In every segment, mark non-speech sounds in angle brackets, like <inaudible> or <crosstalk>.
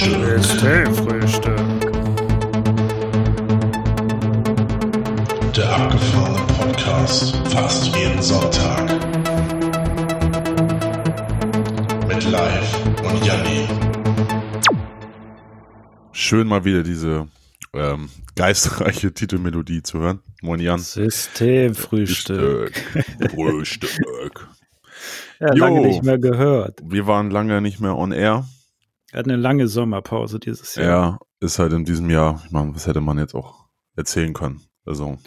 Frühstück. Systemfrühstück. Der abgefahrene Podcast fast jeden Sonntag. Mit Live und Janni. Schön mal wieder diese ähm, geistreiche Titelmelodie zu hören. Moin Jan. Systemfrühstück. Frühstück. Frühstück. <laughs> Ja, Jo. lange nicht mehr gehört. Wir waren lange nicht mehr on air. Er hat eine lange Sommerpause dieses Ja, Jahr. ist halt in diesem Jahr, ich meine, was hätte man jetzt auch erzählen können? Also,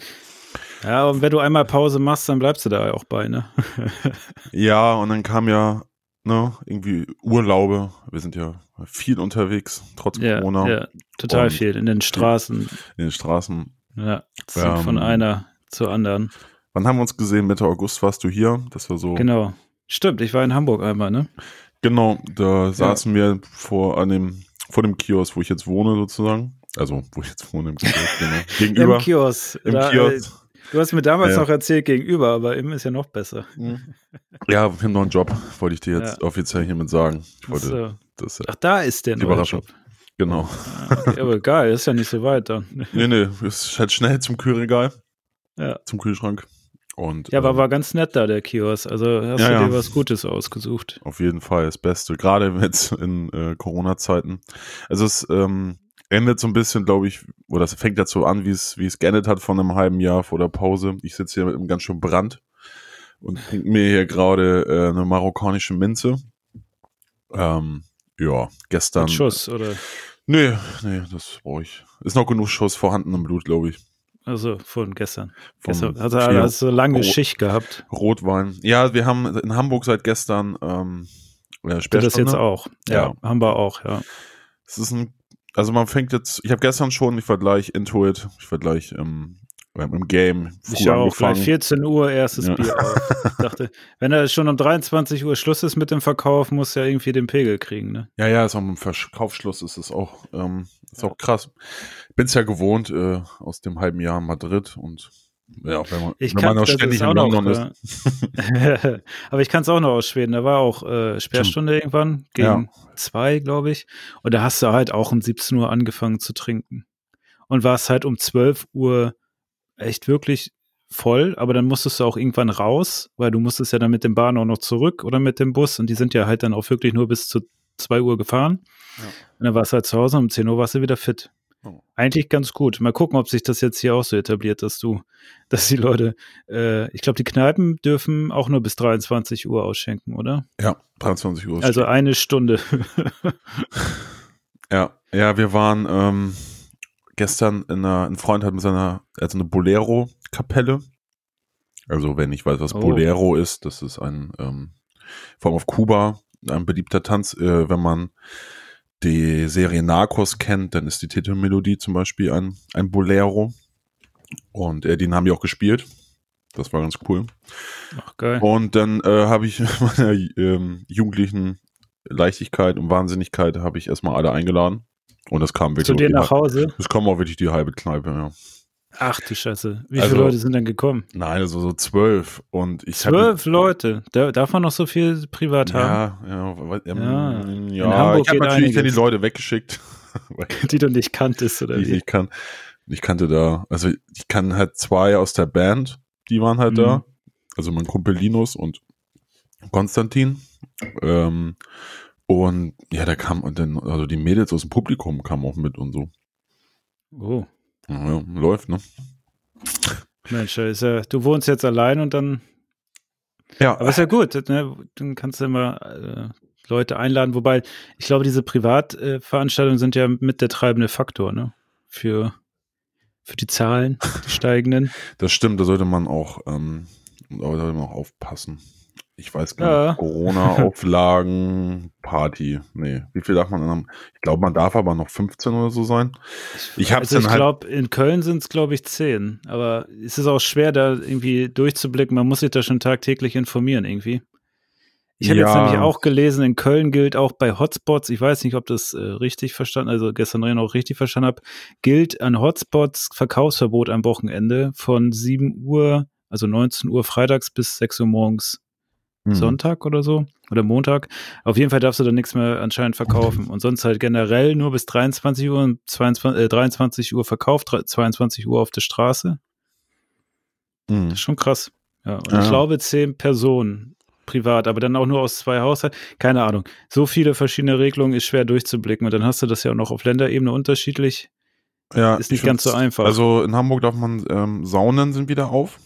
Ja, und wenn du einmal Pause machst, dann bleibst du da auch bei, ne? <laughs> ja, und dann kam ja, ne, irgendwie Urlaube. Wir sind ja viel unterwegs, trotz ja, Corona, ja, total Und- viel. In den Straßen. in den Straßen. Ja, Ähm, von einer zur anderen. Wann haben wir uns gesehen? Mitte August warst du hier. Das war so. Genau. Stimmt, ich war in Hamburg einmal, ne? Genau, da saßen wir vor an dem, vor dem Kiosk, wo ich jetzt wohne, sozusagen. Also, wo ich jetzt wohne, im Kiosk, <laughs> genau. Gegenüber. Im Kiosk. Im Da, Kiosk. Äh, du hast mir damals Ja. noch erzählt gegenüber, aber im ist ja noch besser. Ja, wir haben noch einen Job, wollte ich dir jetzt Ja. offiziell hiermit sagen. Wollte so. das, Ach, da ist der neue Überraschung. Job. Genau. Ah, okay, aber geil, ist ja nicht so weit dann. <laughs> Nee, nee, es ist halt schnell zum Kühlregal, Ja. zum Kühlschrank. Und Ja, aber ähm, war ganz nett da, der Kiosk. Also hast Ja, du ja. dir was Gutes ausgesucht. auf jeden Fall das Beste, gerade <laughs> jetzt in äh, Corona-Zeiten. Also es ähm, endet so ein bisschen, glaube ich, oder es fängt dazu an, wie es wie es geendet hat von einem halben Jahr vor der Pause. Ich sitze hier mit einem ganz schönen Brand und trinke mir hier gerade äh, eine marokkanische Minze. Ähm, ja, gestern. Mit Schuss, oder? Nee, nee, das brauche ich. Ist noch genug Schuss vorhanden im Blut, glaube ich. Also von gestern. Vom gestern hat er also so lange Oh. Schicht gehabt. Rotwein. Ja, wir haben in Hamburg seit gestern ähm, ja, das jetzt auch. Ja, Ja. haben wir auch, ja. Es ist ein, also man fängt jetzt, ich habe gestern schon, ich war gleich Intuit, ich war gleich im, ähm, im Game Ich auch angefangen. gleich 14 Uhr erstes Ja. Bier auf. Ich dachte, wenn er schon um 23 Uhr Schluss ist mit dem Verkauf, muss er irgendwie den Pegel kriegen, ne? Ja, ja, ist auch im Verkaufsschluss ist es auch, ähm, ist auch krass. Ich bin es ja gewohnt äh, aus dem halben Jahr in Madrid und ja, wenn man, Ich wenn kann man noch ständig in auch London noch, ist. äh, <laughs> Aber ich kann es auch noch aus Schweden. Da war auch äh, Sperrstunde irgendwann gegen zwei, glaube ich. Und da hast du halt auch um 17 Uhr angefangen zu trinken. Und warst halt um 12 Uhr echt wirklich voll, aber dann musstest du auch irgendwann raus, weil du musstest ja dann mit dem Bahn auch noch zurück oder mit dem Bus und die sind ja halt dann auch wirklich nur bis zu 2 Uhr gefahren. Ja. Und dann warst du halt zu Hause und um 10 Uhr warst du wieder fit. Oh. Eigentlich ganz gut. Mal gucken, ob sich das jetzt hier auch so etabliert, dass du, <laughs> dass die Leute, äh, ich glaube, die Kneipen dürfen auch nur bis 23 Uhr ausschenken, oder? Ja, 23 Uhr. Also eine Stunde. <laughs> Ja, ja, wir waren ähm, gestern in einer, ein Freund hat mit seiner, also eine Bolero-Kapelle. Also, wenn ich weiß, was Oh. Bolero ist, das ist ein, ähm, vor allem auf Kuba, ein beliebter Tanz. Äh, wenn man die Serie Narcos kennt, dann ist die Titelmelodie zum Beispiel ein, ein Bolero. Und äh, den haben die auch gespielt. Das war ganz cool. Ach, geil. Und dann äh, habe ich <laughs> meiner ähm, jugendlichen Leichtigkeit und Wahnsinnigkeit habe ich erstmal alle eingeladen. Und das kam wirklich. Zu dir die nach Hause? Es kam auch wirklich die halbe Kneipe, ja. Ach du Scheiße. Wie Also- viele Leute sind denn gekommen? Nein, also so zwölf. Und ich hatte- Zwölf Leute. Da, darf man noch so viel privat haben? Ja, ja, weil- ähm, Ja. ja. In Hamburg ich habe natürlich dann die. Leute weggeschickt, <laughs> Die du nicht kanntest, oder die ich wie? nicht kann. Ich kannte da, also ich kann halt zwei aus der Band, die waren halt Mhm. da. Also mein Kumpel Linus und Konstantin. Ähm, und ja, da kam und dann, also die Mädels aus dem Publikum kamen auch mit und so. Oh. Ja, ja, läuft, ne? Mensch, ja, du wohnst jetzt allein und dann, Ja, aber ist ja gut, ne? dann kannst du immer äh, Leute einladen, wobei ich glaube, diese Privatveranstaltungen Veranstaltungen sind ja mit der treibende Faktor, ne? Für, für die Zahlen, die <laughs> steigenden. das stimmt, da sollte man auch, ähm, da sollte man auch aufpassen. Ich weiß gar Ja. nicht, Corona-Auflagen, Party. Nee, wie viel darf man denn haben? Ich glaube, man darf aber noch 15 oder so sein. Ich hab's also ich dann halt- glaube, in Köln sind es, glaube ich, zehn. Aber es ist auch schwer, da irgendwie durchzublicken. Man muss sich da schon tagtäglich informieren, irgendwie. Ich habe jetzt Ja. nämlich auch gelesen, in Köln gilt auch bei Hotspots, ich weiß nicht, ob das äh, richtig verstanden, also gestern auch richtig verstanden habe, gilt an Hotspots Verkaufsverbot am Wochenende von 7 Uhr, also 19 Uhr freitags bis 6 Uhr morgens mhm. Sonntag oder so oder Montag. Auf jeden Fall darfst du dann nichts mehr anscheinend verkaufen. Und sonst halt generell nur bis 23 Uhr und 22, äh, 23 Uhr verkauft, 22 Uhr auf der Straße. Mhm. Das ist schon krass. Ja, und ja. ich glaube, zehn Personen privat, aber dann auch nur aus zwei Haushalten. Keine Ahnung. So viele verschiedene Regelungen ist schwer durchzublicken. Und dann hast du das ja auch noch auf Länderebene unterschiedlich. Ja, ist nicht ganz so einfach. Also in Hamburg darf man ähm, Saunen sind wieder auf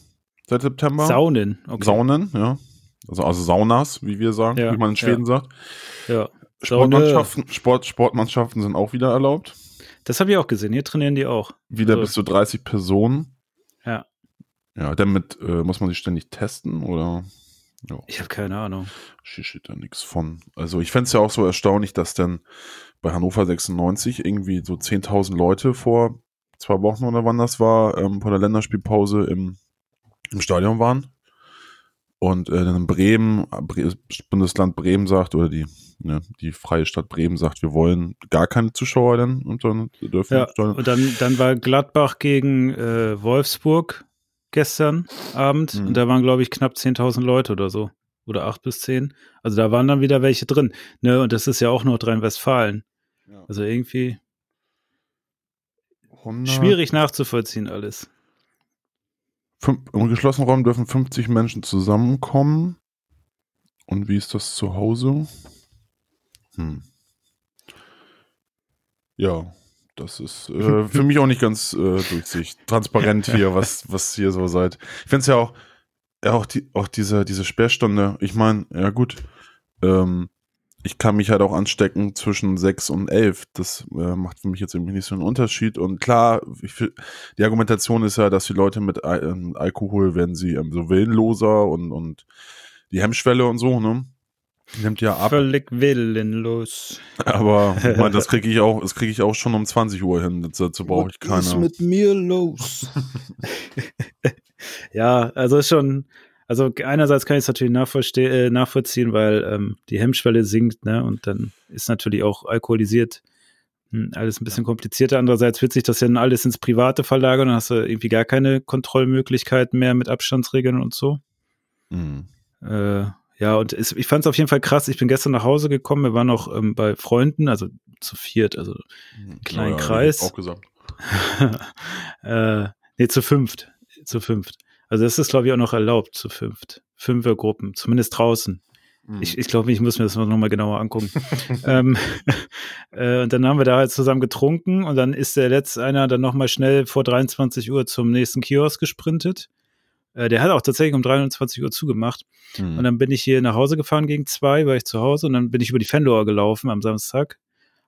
seit September. Saunen, okay. Saunen, ja. Also, also Saunas, wie wir sagen, ja, wie man in Schweden ja. sagt. Ja. Sportmannschaften, Sport, Sportmannschaften sind auch wieder erlaubt. Das habe ich auch gesehen. Hier trainieren die auch. Wieder also. bis zu 30 Personen. Ja. Ja, damit äh, muss man sich ständig testen oder? Ja. Ich habe keine Ahnung. Steht da nichts von. Also ich fände es ja auch so erstaunlich, dass dann bei Hannover 96 irgendwie so 10.000 Leute vor zwei Wochen oder wann das war, ähm, vor der Länderspielpause im, im Stadion waren. Und äh, dann Bremen, Bundesland Bremen sagt, oder die, ne, die freie Stadt Bremen sagt, wir wollen gar keine Zuschauer dann und dann dürfen. Ja, und dann, dann war Gladbach gegen äh, Wolfsburg gestern Abend mhm. und da waren, glaube ich, knapp 10.000 Leute oder so. Oder acht bis zehn. Also da waren dann wieder welche drin. Ne, und das ist ja auch Nordrhein-Westfalen. Ja. Also irgendwie 100. schwierig nachzuvollziehen alles. Im geschlossenen Raum dürfen 50 Menschen zusammenkommen. Und wie ist das zu Hause? Hm. Ja, das ist äh, <laughs> für mich auch nicht ganz äh, durchsichtig, transparent <laughs> hier, was, was hier so seid. Ich finde es ja auch, ja, auch, die, auch diese, diese Sperrstunde. Ich meine, ja gut, ähm, ich kann mich halt auch anstecken zwischen sechs und elf. Das äh, macht für mich jetzt irgendwie nicht so einen Unterschied. Und klar, ich, die Argumentation ist ja, dass die Leute mit äh, Alkohol werden sie ähm, so willenloser und, und die Hemmschwelle und so, ne? Nimmt ja ab. Völlig willenlos. <laughs> Aber ich mein, das kriege ich auch, das kriege ich auch schon um 20 Uhr hin. Dazu brauche ich keine. Was ist mit mir los? <laughs> <laughs> ja, also schon, also einerseits kann ich es natürlich äh, nachvollziehen, weil ähm, die Hemmschwelle sinkt, ne? Und dann ist natürlich auch alkoholisiert hm, alles ein bisschen komplizierter. Andererseits wird sich das ja alles ins Private verlagern, dann hast du irgendwie gar keine Kontrollmöglichkeiten mehr mit Abstandsregeln und so. Mhm. Äh, ja, und es, ich fand es auf jeden Fall krass. Ich bin gestern nach Hause gekommen, wir waren noch ähm, bei Freunden, also zu viert, also einen hm, kleinen ja, Kreis. Auch gesagt. <laughs> äh, nee, zu fünft. Zu fünft. Also das ist, glaube ich, auch noch erlaubt, zu fünft. Fünfergruppen, zumindest draußen. Mhm. Ich, ich glaube, ich muss mir das nochmal genauer angucken. <laughs> ähm, <laughs> äh, und dann haben wir da halt zusammen getrunken und dann ist der letzte einer dann nochmal schnell vor 23 Uhr zum nächsten Kiosk gesprintet. Äh, der hat auch tatsächlich um 23 Uhr zugemacht. Mhm. Und dann bin ich hier nach Hause gefahren gegen zwei, war ich zu Hause und dann bin ich über die Fenloer gelaufen am Samstag.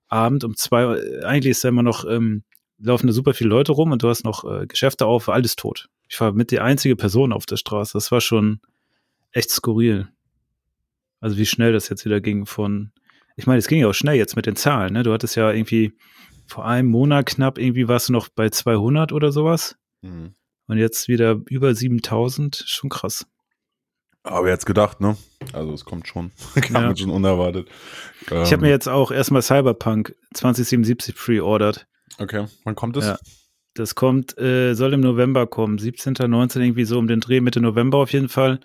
Abend um zwei, Uhr. eigentlich ist da immer noch, ähm, laufen da super viele Leute rum und du hast noch äh, Geschäfte auf, alles tot. Ich war mit die einzige Person auf der Straße. Das war schon echt skurril. Also wie schnell das jetzt wieder ging von, ich meine, es ging ja auch schnell jetzt mit den Zahlen, ne? Du hattest ja irgendwie vor einem Monat knapp, irgendwie warst du noch bei 200 oder sowas. Mhm. Und jetzt wieder über 7000, schon krass. Aber jetzt gedacht, ne? Also es kommt schon, <laughs> kam ja. schon unerwartet. Ähm, ich habe mir jetzt auch erstmal Cyberpunk 2077 pre-ordered. Okay, wann kommt es? Ja. Das kommt, äh, soll im November kommen, 17., 19. irgendwie so um den Dreh, Mitte November auf jeden Fall.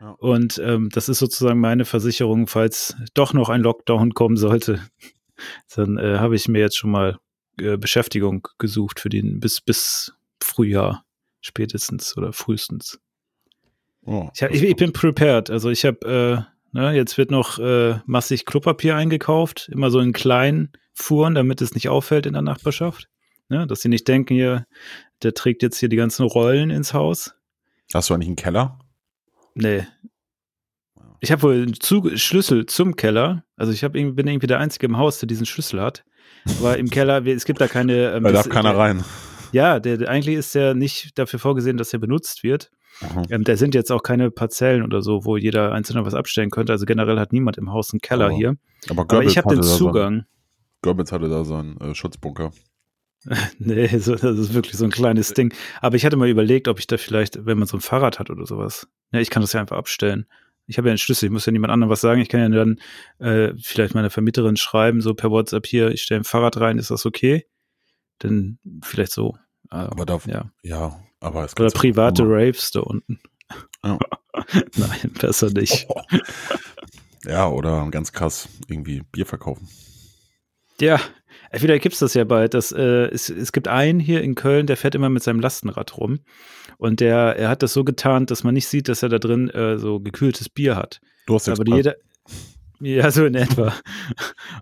Ja. Und ähm, das ist sozusagen meine Versicherung, falls doch noch ein Lockdown kommen sollte. <laughs> Dann äh, habe ich mir jetzt schon mal äh, Beschäftigung gesucht für den bis bis Frühjahr spätestens oder frühestens. Oh, ich, hab, ich, ich, bin prepared. Also ich habe, äh, ne, jetzt wird noch äh, massig Klopapier eingekauft, immer so in kleinen Fuhren, damit es nicht auffällt in der Nachbarschaft. Ne, dass sie nicht denken, hier, der trägt jetzt hier die ganzen Rollen ins Haus. Hast du eigentlich einen Keller? Nee. Ich habe wohl einen Schlüssel zum Keller. Also ich hab, bin irgendwie der Einzige im Haus, der diesen Schlüssel hat. Aber im Keller, es gibt da keine. Ähm, da darf keiner rein. Ja, der, der, eigentlich ist der nicht dafür vorgesehen, dass er benutzt wird. Ähm, da sind jetzt auch keine Parzellen oder so, wo jeder Einzelne was abstellen könnte. Also generell hat niemand im Haus einen Keller oh. hier. Aber, aber ich habe den Zugang. Goebbels hatte da seinen äh, Schutzbunker. <laughs> nee, so, das ist wirklich so ein kleines Ding. Aber ich hatte mal überlegt, ob ich da vielleicht, wenn man so ein Fahrrad hat oder sowas, ja, ich kann das ja einfach abstellen. Ich habe ja einen Schlüssel, ich muss ja niemand anderem was sagen. Ich kann ja dann äh, vielleicht meiner Vermieterin schreiben, so per WhatsApp hier, ich stelle ein Fahrrad rein, ist das okay? Dann vielleicht so. Aber, aber da, ja. ja, aber es Oder private Raves da unten. Ja. <laughs> Nein, besser nicht. Oh. <laughs> Ja, oder ganz krass irgendwie Bier verkaufen. Ja, vielleicht gibt es das ja bald. Das, äh, es, es gibt einen hier in Köln, der fährt immer mit seinem Lastenrad rum. Und der, er hat das so getarnt, dass man nicht sieht, dass er da drin äh, so gekühltes Bier hat. Du hast jetzt Aber jeder, ja, so in etwa.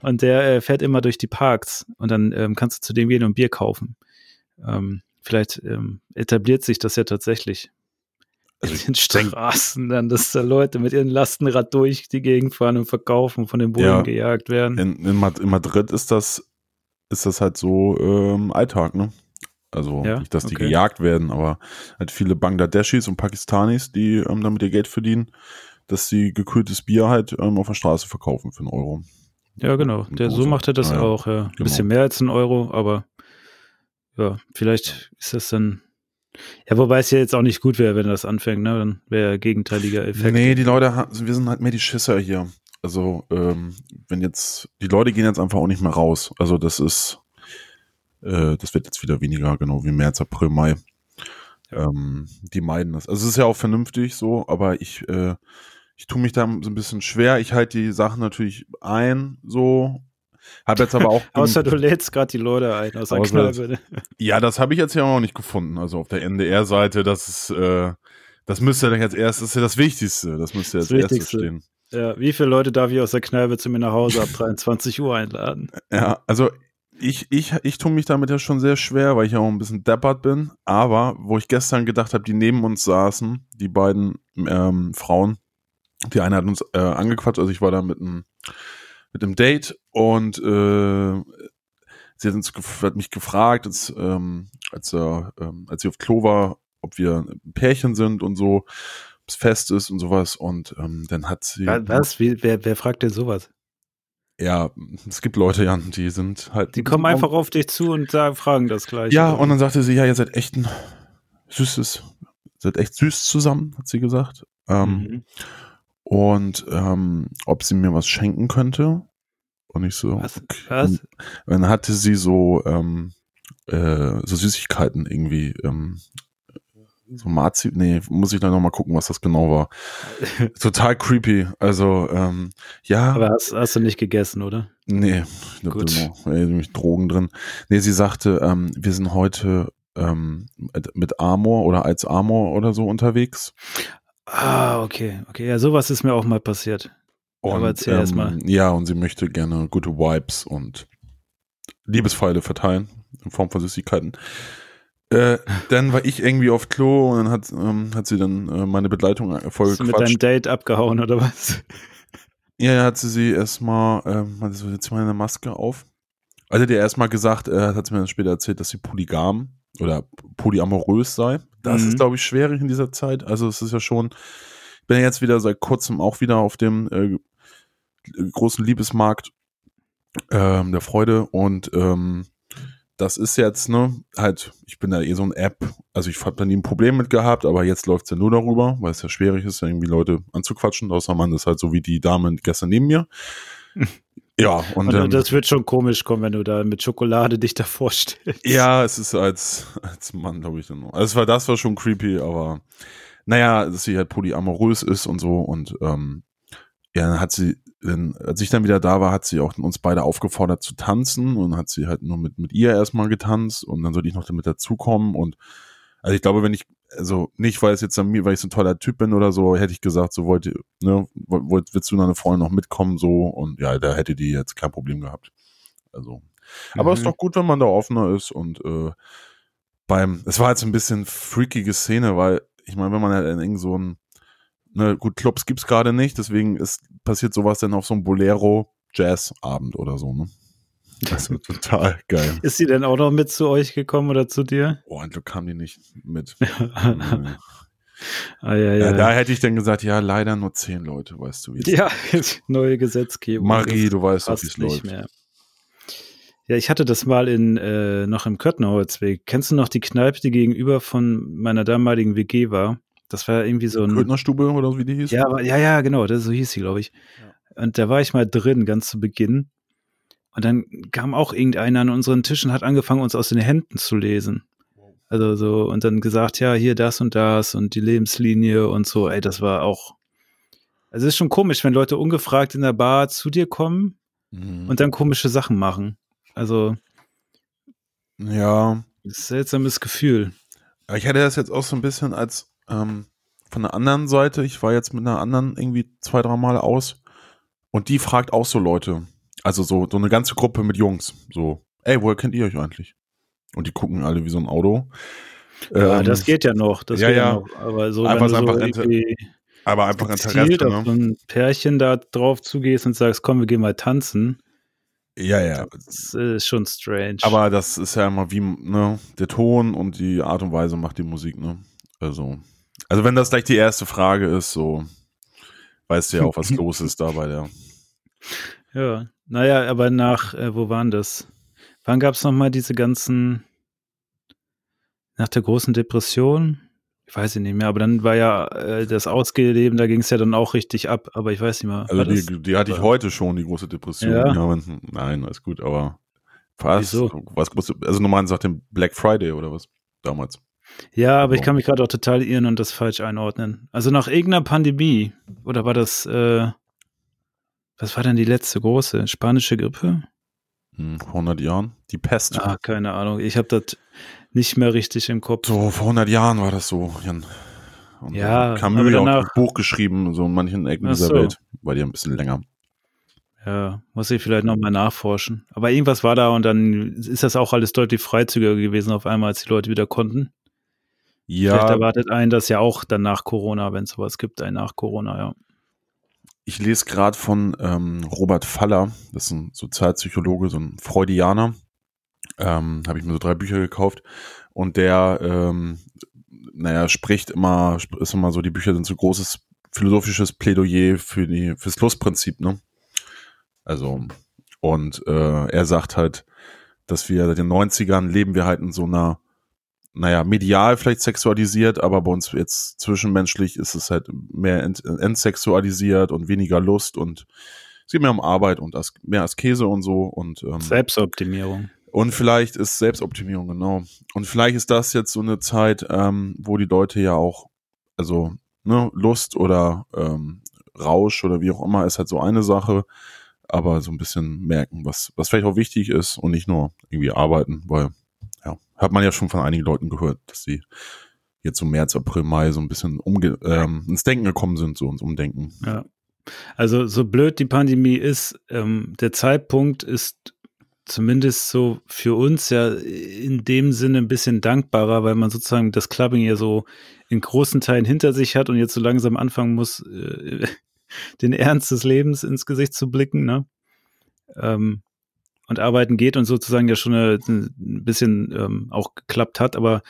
Und der äh, fährt immer durch die Parks und dann ähm, kannst du zu dem gehen und Bier kaufen. Ähm, vielleicht ähm, etabliert sich das ja tatsächlich Also in den Straßen dann, dass da Leute mit ihrem Lastenrad durch die Gegend fahren und verkaufen, von den Bullen Ja. gejagt werden. in, in Madrid ist das, ist das halt so ähm, Alltag, ne? Also Ja, nicht, dass die okay. gejagt werden, aber halt viele Bangladeschis und Pakistanis, die ähm, damit ihr Geld verdienen, dass sie gekühltes Bier halt ähm, auf der Straße verkaufen für einen Euro. Ja, genau. Der, so macht er das Ja, ja. auch, ja. Ein Genau. bisschen mehr als ein Euro, aber ja, vielleicht ist das dann. Ja, wobei es ja jetzt auch nicht gut wäre, wenn das anfängt, ne? Dann wäre gegenteiliger Effekt. Nee, die Leute, wir sind halt mehr die Schisser hier. Also, ähm, wenn jetzt, die Leute gehen jetzt einfach auch nicht mehr raus. Also, das ist, äh, das wird jetzt wieder weniger, genau wie März, April, Mai. Ähm, die meiden das. Also, es ist ja auch vernünftig so, aber ich, äh, ich tue mich da so ein bisschen schwer. Ich halte die Sachen natürlich ein, so. Hab jetzt aber auch. <laughs> Außer du lädst gerade die Leute ein aus der Kneipe. ne? <laughs> Ja, das habe ich jetzt ja auch noch nicht gefunden. Also auf der NDR-Seite, das ist, äh, das müsste dann als erstes, das ist ja das Wichtigste. Das müsste Das als erstes stehen. Ja, wie viele Leute darf ich aus der Kneipe zu mir nach Hause ab 23 Uhr einladen? Ja, also ich, ich, ich tue mich damit ja schon sehr schwer, weil ich ja auch ein bisschen deppert bin. Aber wo ich gestern gedacht habe, die neben uns saßen, die beiden ähm, Frauen, die eine hat uns äh, angequatscht, also ich war da mit einem mit Date und äh, sie hat, uns hat mich gefragt, als, ähm, als, er, ähm, als sie auf Klo war, ob wir ein Pärchen sind und so, fest ist und sowas. Und ähm, dann hat sie. Was? Wie, wer, wer fragt denn sowas? Ja, es gibt Leute, ja, die sind halt. Die kommen einfach auf dich zu und sagen, fragen das gleich. Ja, und dann sagte sie, ja, ihr seid echt ein süßes, seid echt süß zusammen, hat sie gesagt. Ähm, Mhm. Und ähm, ob sie mir was schenken könnte. Und ich so, Was? okay. Was? Dann hatte sie so, ähm, äh, so Süßigkeiten irgendwie, ähm, so Marzi, nee, muss ich dann nochmal gucken, was das genau war. <laughs> Total creepy. Also, ähm, ja. Aber hast, hast du nicht gegessen, oder? Nee, da Gut. sind noch äh, nämlich Drogen drin. Nee, sie sagte, ähm, wir sind heute ähm, mit, Amor oder als Amor oder so unterwegs. Ah, okay. Okay, ja, sowas ist mir auch mal passiert. Aber erzähl erst mal. Ja, und sie möchte gerne gute Vibes und Liebespfeile verteilen in Form von Süßigkeiten. Äh, dann war ich irgendwie auf Klo und dann hat, ähm, hat sie dann äh, meine Begleitung äh, voll Hast du mit deinem. Date abgehauen, oder was? Ja, ja, hat sie sie erstmal, ähm, hat sie jetzt mal eine Maske auf. Also der erstmal gesagt, äh, hat sie mir dann später erzählt, dass sie polygam oder polyamorös sei. Das Mhm. ist, glaube ich, schwierig in dieser Zeit. Also es ist ja schon, ich bin ja jetzt wieder seit kurzem auch wieder auf dem äh, großen Liebesmarkt ähm, der Freude und ähm, das ist jetzt, ne, halt, ich bin da eh so ein App, also ich habe da nie ein Problem mit gehabt, aber jetzt läuft's ja nur darüber, weil es ja schwierig ist, irgendwie Leute anzuquatschen, außer man ist halt so wie die Dame gestern neben mir. <laughs> ja, und, Und, ähm, das wird schon komisch kommen, wenn du da mit Schokolade dich da vorstellst. ja, es ist als, als Mann, glaube ich, dann noch. Also es war, das war schon creepy, aber naja, dass sie halt polyamorös ist und so und ähm, ja, dann hat sie, dann, als ich dann wieder da war, hat sie auch uns beide aufgefordert zu tanzen und hat sie halt nur mit, mit ihr erstmal getanzt und dann sollte ich noch damit dazukommen und also ich glaube, wenn ich, also nicht, weil es jetzt an mir, weil ich so ein toller Typ bin oder so, hätte ich gesagt, so wollt ihr, ne, wollt, willst du deine Freundin noch mitkommen, so und ja, da hätte die jetzt kein Problem gehabt. Also, aber Mhm. ist doch gut, wenn man da offener ist und äh, beim, es war jetzt ein bisschen freakige Szene, weil ich meine, wenn man halt in irgend so ein, ne, gut, Clubs gibt's gerade nicht, deswegen ist passiert sowas dann auf so einem Bolero Jazz-Abend oder so, ne? Das wird total geil. Ist sie denn auch noch mit zu euch gekommen oder zu dir? Oh, ein Glück kam die nicht mit. ah, <laughs> ja, ja, ja. da hätte ich dann gesagt, ja, leider nur zehn Leute, weißt du, wie es Ja, neue Gesetzgebung. Marie, du weißt doch, wie es läuft. mehr. Ja, ich hatte das mal in äh, noch im Köthenholzweg. Kennst du noch die Kneipe, die gegenüber von meiner damaligen WG war? Das war irgendwie so ein Köthnerstube oder so, wie die hieß? Ja, ja, ja, genau, das so hieß sie, glaube ich. Und da war ich mal drin, ganz zu Beginn. Und dann kam auch irgendeiner an unseren Tisch und hat angefangen, uns aus den Händen zu lesen. Also so, und dann gesagt, ja, hier das und das und die Lebenslinie und so, ey, das war auch. Also es ist schon komisch, wenn Leute ungefragt in der Bar zu dir kommen mhm. und dann komische Sachen machen. Also. Ja. Seltsames Gefühl. Ich hatte das jetzt auch so ein bisschen als ähm, von der anderen Seite. Ich war jetzt mit einer anderen irgendwie zwei, drei Mal aus und die fragt auch so Leute. Also so, so eine ganze Gruppe mit Jungs. So, ey, woher kennt ihr euch eigentlich? Und die gucken alle wie so ein Auto. Ja, ähm, das geht ja noch. Das ja, ja. Noch. Aber so, einfach wenn du so einfach aber einfach Interesse, ne? auf so ein Pärchen da drauf zugehst und sagst, komm, wir gehen mal tanzen. Ja, ja. Das ist schon strange. Aber das ist ja immer wie, ne, der Ton und die Art und Weise macht die Musik, ne? Also, also wenn das gleich die erste Frage ist, so weißt du ja auch, was <laughs> los ist da bei der. Ja, naja, aber nach, äh, wo waren das? Wann gab es nochmal diese ganzen, nach der großen Depression? Ich weiß nicht mehr, aber dann war ja äh, das Ausgehleben, da ging es ja dann auch richtig ab, aber ich weiß nicht mehr. Also die, die, hatte ich heute schon, die große Depression. Ja. Ja, nein, alles gut, aber fast. Wieso? Was, also normal sagt den Black Friday oder was damals. Ja, aber ich kann mich gerade auch total irren und das falsch einordnen. Also nach irgendeiner Pandemie, oder war das, äh, was war denn die letzte große? Spanische Grippe? Hm, vor 100 Jahren? Die Pest. Ah, keine Ahnung. Ich habe das nicht mehr richtig im Kopf. So, vor 100 Jahren war das so, Jan. Und ja, Camus danach, auch ein Buch geschrieben, so in manchen Ecken dieser so. Welt. War die ein bisschen länger. Ja, muss ich vielleicht nochmal nachforschen. Aber irgendwas war da und dann ist das auch alles deutlich freizügiger gewesen auf einmal, als die Leute wieder konnten. Ja. Vielleicht erwartet einen das ja auch dann nach Corona, wenn es sowas gibt, ein nach Corona, ja. Ich lese gerade von ähm, Robert Faller, das ist ein Sozialpsychologe, so ein Freudianer. Ähm, Habe ich mir so drei Bücher gekauft. Und der, ähm, naja, spricht immer, ist immer so, die Bücher sind so großes philosophisches Plädoyer für die, fürs Lustprinzip, ne? Also, und äh, er sagt halt, dass wir seit den 90ern leben wir halt in so einer naja, medial vielleicht sexualisiert, aber bei uns jetzt zwischenmenschlich ist es halt mehr ent entsexualisiert und weniger Lust und es geht mehr um Arbeit und as mehr Askese und so und ähm, Selbstoptimierung. Und vielleicht ist Selbstoptimierung, genau. Und vielleicht ist das jetzt so eine Zeit, ähm, wo die Leute ja auch, also ne, Lust oder ähm, Rausch oder wie auch immer ist halt so eine Sache, aber so ein bisschen merken, was, was vielleicht auch wichtig ist und nicht nur irgendwie arbeiten, weil hat man ja schon von einigen Leuten gehört, dass sie jetzt so März, April, Mai so ein bisschen umge ähm, ins Denken gekommen sind, so ins Umdenken. Ja. Also so blöd die Pandemie ist, ähm, der Zeitpunkt ist zumindest so für uns ja in dem Sinne ein bisschen dankbarer, weil man sozusagen das Clubbing ja so in großen Teilen hinter sich hat und jetzt so langsam anfangen muss, äh, <laughs> den Ernst des Lebens ins Gesicht zu blicken. Ne? Ähm, und arbeiten geht und sozusagen ja schon eine, ein bisschen ähm, auch geklappt hat. Aber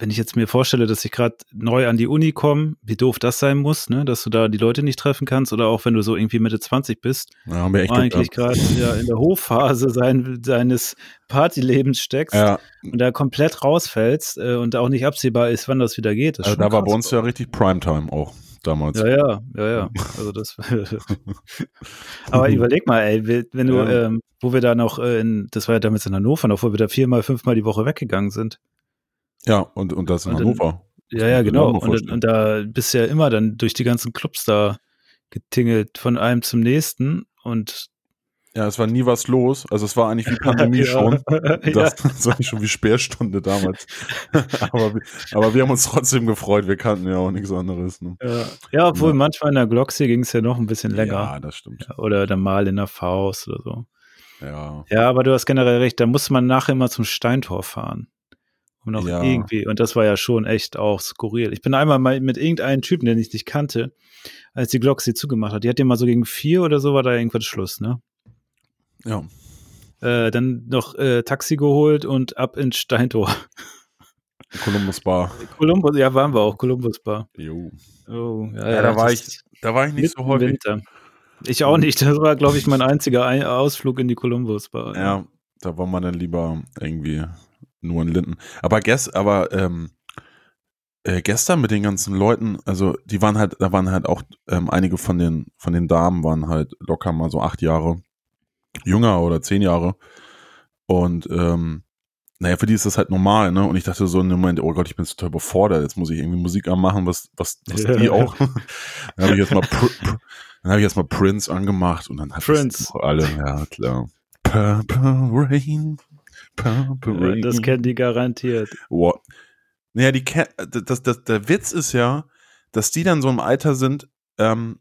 wenn ich jetzt mir vorstelle, dass ich gerade neu an die Uni komme, wie doof das sein muss, ne, dass du da die Leute nicht treffen kannst oder auch wenn du so irgendwie Mitte 20 bist, ja, eigentlich gerade ja, in der Hochphase sein, seines Partylebens steckst ja. und da komplett rausfällst äh, und auch nicht absehbar ist, wann das wieder geht. Das also da war bei uns ja richtig Primetime auch damals. Ja, ja, ja, ja. Also das. <laughs> <laughs> Aber überleg mal, ey, wenn du, ja. ähm, wo wir da noch äh, in, das war ja damals in Hannover noch, wo wir da viermal, fünfmal die Woche weggegangen sind. Ja, und, und das in und Hannover. ja, ja, genau. Und, und, da bist du ja immer dann durch die ganzen Clubs da getingelt von einem zum nächsten und ja, es war nie was los. Also es war eigentlich wie <laughs> Pandemie ja. schon. <laughs> Das, <laughs> das war schon wie Sperrstunde damals. aber, aber wir haben uns trotzdem gefreut. Wir kannten ja auch nichts anderes. Ne? Ja. ja, obwohl ja. manchmal in der Glocksee ging es ja noch ein bisschen länger. Ja, das stimmt. oder dann mal in der Faust oder so. Ja. Ja, aber du hast generell recht. Da musste man nachher immer zum Steintor fahren. Um noch irgendwie. Und das war ja schon echt auch skurril. Ich bin einmal mal mit irgendeinem Typen, den ich nicht kannte, als die Glocksee zugemacht hat. Die hat ja mal so gegen vier oder so war da irgendwann Schluss, ne? Ja. Äh, dann noch äh, Taxi geholt und ab ins Steintor. <laughs> Columbus Bar. Columbus, ja, waren wir auch, Columbus Bar. Jo. Oh, ja, ja, da war ich, da war ich nicht so häufig. Winter. Ich auch nicht. Das war, glaube ich, mein einziger Ausflug in die Columbus Bar. Ja, ja, da war man dann lieber irgendwie nur in Linden. Aber gest, aber ähm, äh, gestern mit den ganzen Leuten, also die waren halt, da waren halt auch ähm, einige von den von den Damen waren halt locker mal so acht Jahre jünger oder zehn Jahre. Und ähm, naja, für die ist das halt normal, ne? Und ich dachte so in dem Moment, oh Gott, ich bin total überfordert, jetzt muss ich irgendwie Musik anmachen, was, was, was die auch. <laughs> dann habe ich jetzt mal, dann habe ich jetzt mal Prince angemacht und dann hat Prince alle, ja klar. Purple Rain, Purple Rain. Das kennen die garantiert. What? Naja, die das, das, der Witz ist ja, dass die dann so im Alter sind, ähm,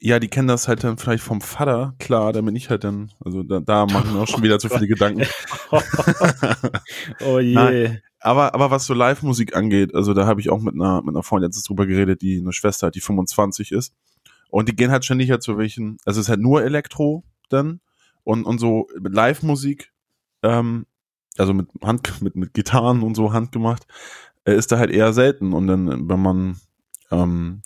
ja, die kennen das halt dann vielleicht vom Vater, klar, da bin ich halt dann, also da, da machen wir auch schon wieder zu viele Gedanken. <laughs> oh je. Nein, aber, aber was so Live-Musik angeht, also da habe ich auch mit einer, mit einer Freundin jetzt drüber geredet, die eine Schwester hat, die 25 ist. Und die gehen halt ständig halt zu welchen, also es ist halt nur Elektro dann und, und so mit Live-Musik, ähm, also mit Hand, <laughs> mit, mit Gitarren und so handgemacht, äh, ist da halt eher selten. Und dann, wenn man ähm,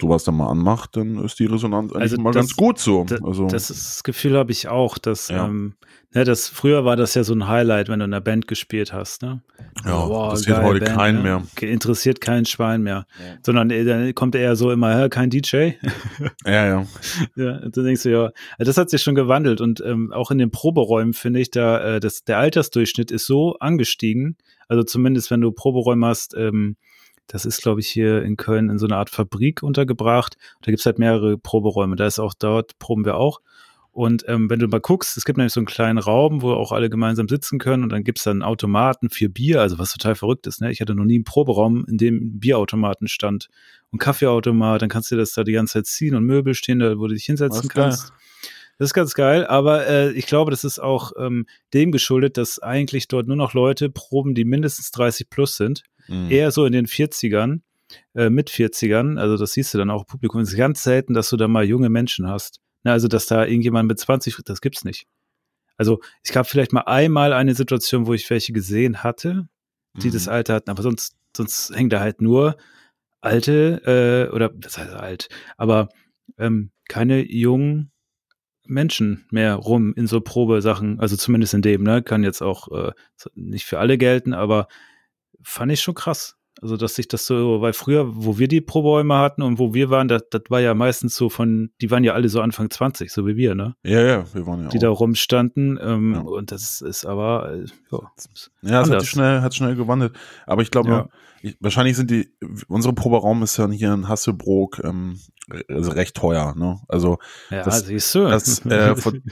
sowas dann mal anmacht, dann ist die Resonanz eigentlich also mal das, ganz gut so. Also. Das, ist, das Gefühl habe ich auch, dass ja. ähm, ne, das früher war das ja so ein Highlight, wenn du in einer Band gespielt hast. Ne? Ja, wow, interessiert heute Band, keinen ne? mehr. Interessiert kein Schwein mehr. Ja. Sondern äh, dann kommt eher so immer, hä, kein DJ. <laughs> ja, ja. ja dann denkst du, ja, das hat sich schon gewandelt und ähm, auch in den Proberäumen finde ich, da äh, das, der Altersdurchschnitt ist so angestiegen. Also zumindest, wenn du Proberäume hast, ähm, das ist, glaube ich, hier in Köln in so einer Art Fabrik untergebracht. Da gibt es halt mehrere Proberäume. Da ist auch dort, proben wir auch. Und ähm, wenn du mal guckst, es gibt nämlich so einen kleinen Raum, wo auch alle gemeinsam sitzen können und dann gibt es dann Automaten für Bier, also was total verrückt ist. Ne? Ich hatte noch nie einen Proberaum, in dem Bierautomaten stand und Kaffeeautomat, dann kannst du das da die ganze Zeit ziehen und Möbel stehen da, wo du dich hinsetzen kannst. Geil. Das ist ganz geil, aber äh, ich glaube, das ist auch ähm, dem geschuldet, dass eigentlich dort nur noch Leute proben, die mindestens 30 plus sind mhm. eher so in den 40ern, äh, mit 40ern, also das siehst du dann auch im Publikum, es ist ganz selten, dass du da mal junge Menschen hast. Na, also, dass da irgendjemand mit 20, das gibt's nicht. Also, ich gab vielleicht mal einmal eine Situation, wo ich welche gesehen hatte, die mhm. das Alter hatten, aber sonst, sonst hängen da halt nur alte, äh, oder das heißt alt, aber ähm, keine jungen Menschen mehr rum in so Probesachen, also zumindest in dem, ne, kann jetzt auch äh, nicht für alle gelten, aber fand ich schon krass. Also, dass sich das so, weil früher, wo wir die Probäume hatten und wo wir waren, das, das war ja meistens so von, die waren ja alle so Anfang 20, so wie wir, ne? Ja, ja, wir waren ja Die auch. da rumstanden. Ähm, ja. Und das ist aber, äh, ja. Ja, es hat schnell, hat schnell gewandelt. Aber ich glaube, ja. ich, wahrscheinlich sind die, unsere Proberaum ist ja hier in Hasselbrook, ähm, also recht teuer, ne? Also, ja, das, siehst du. Das, äh, <laughs> von,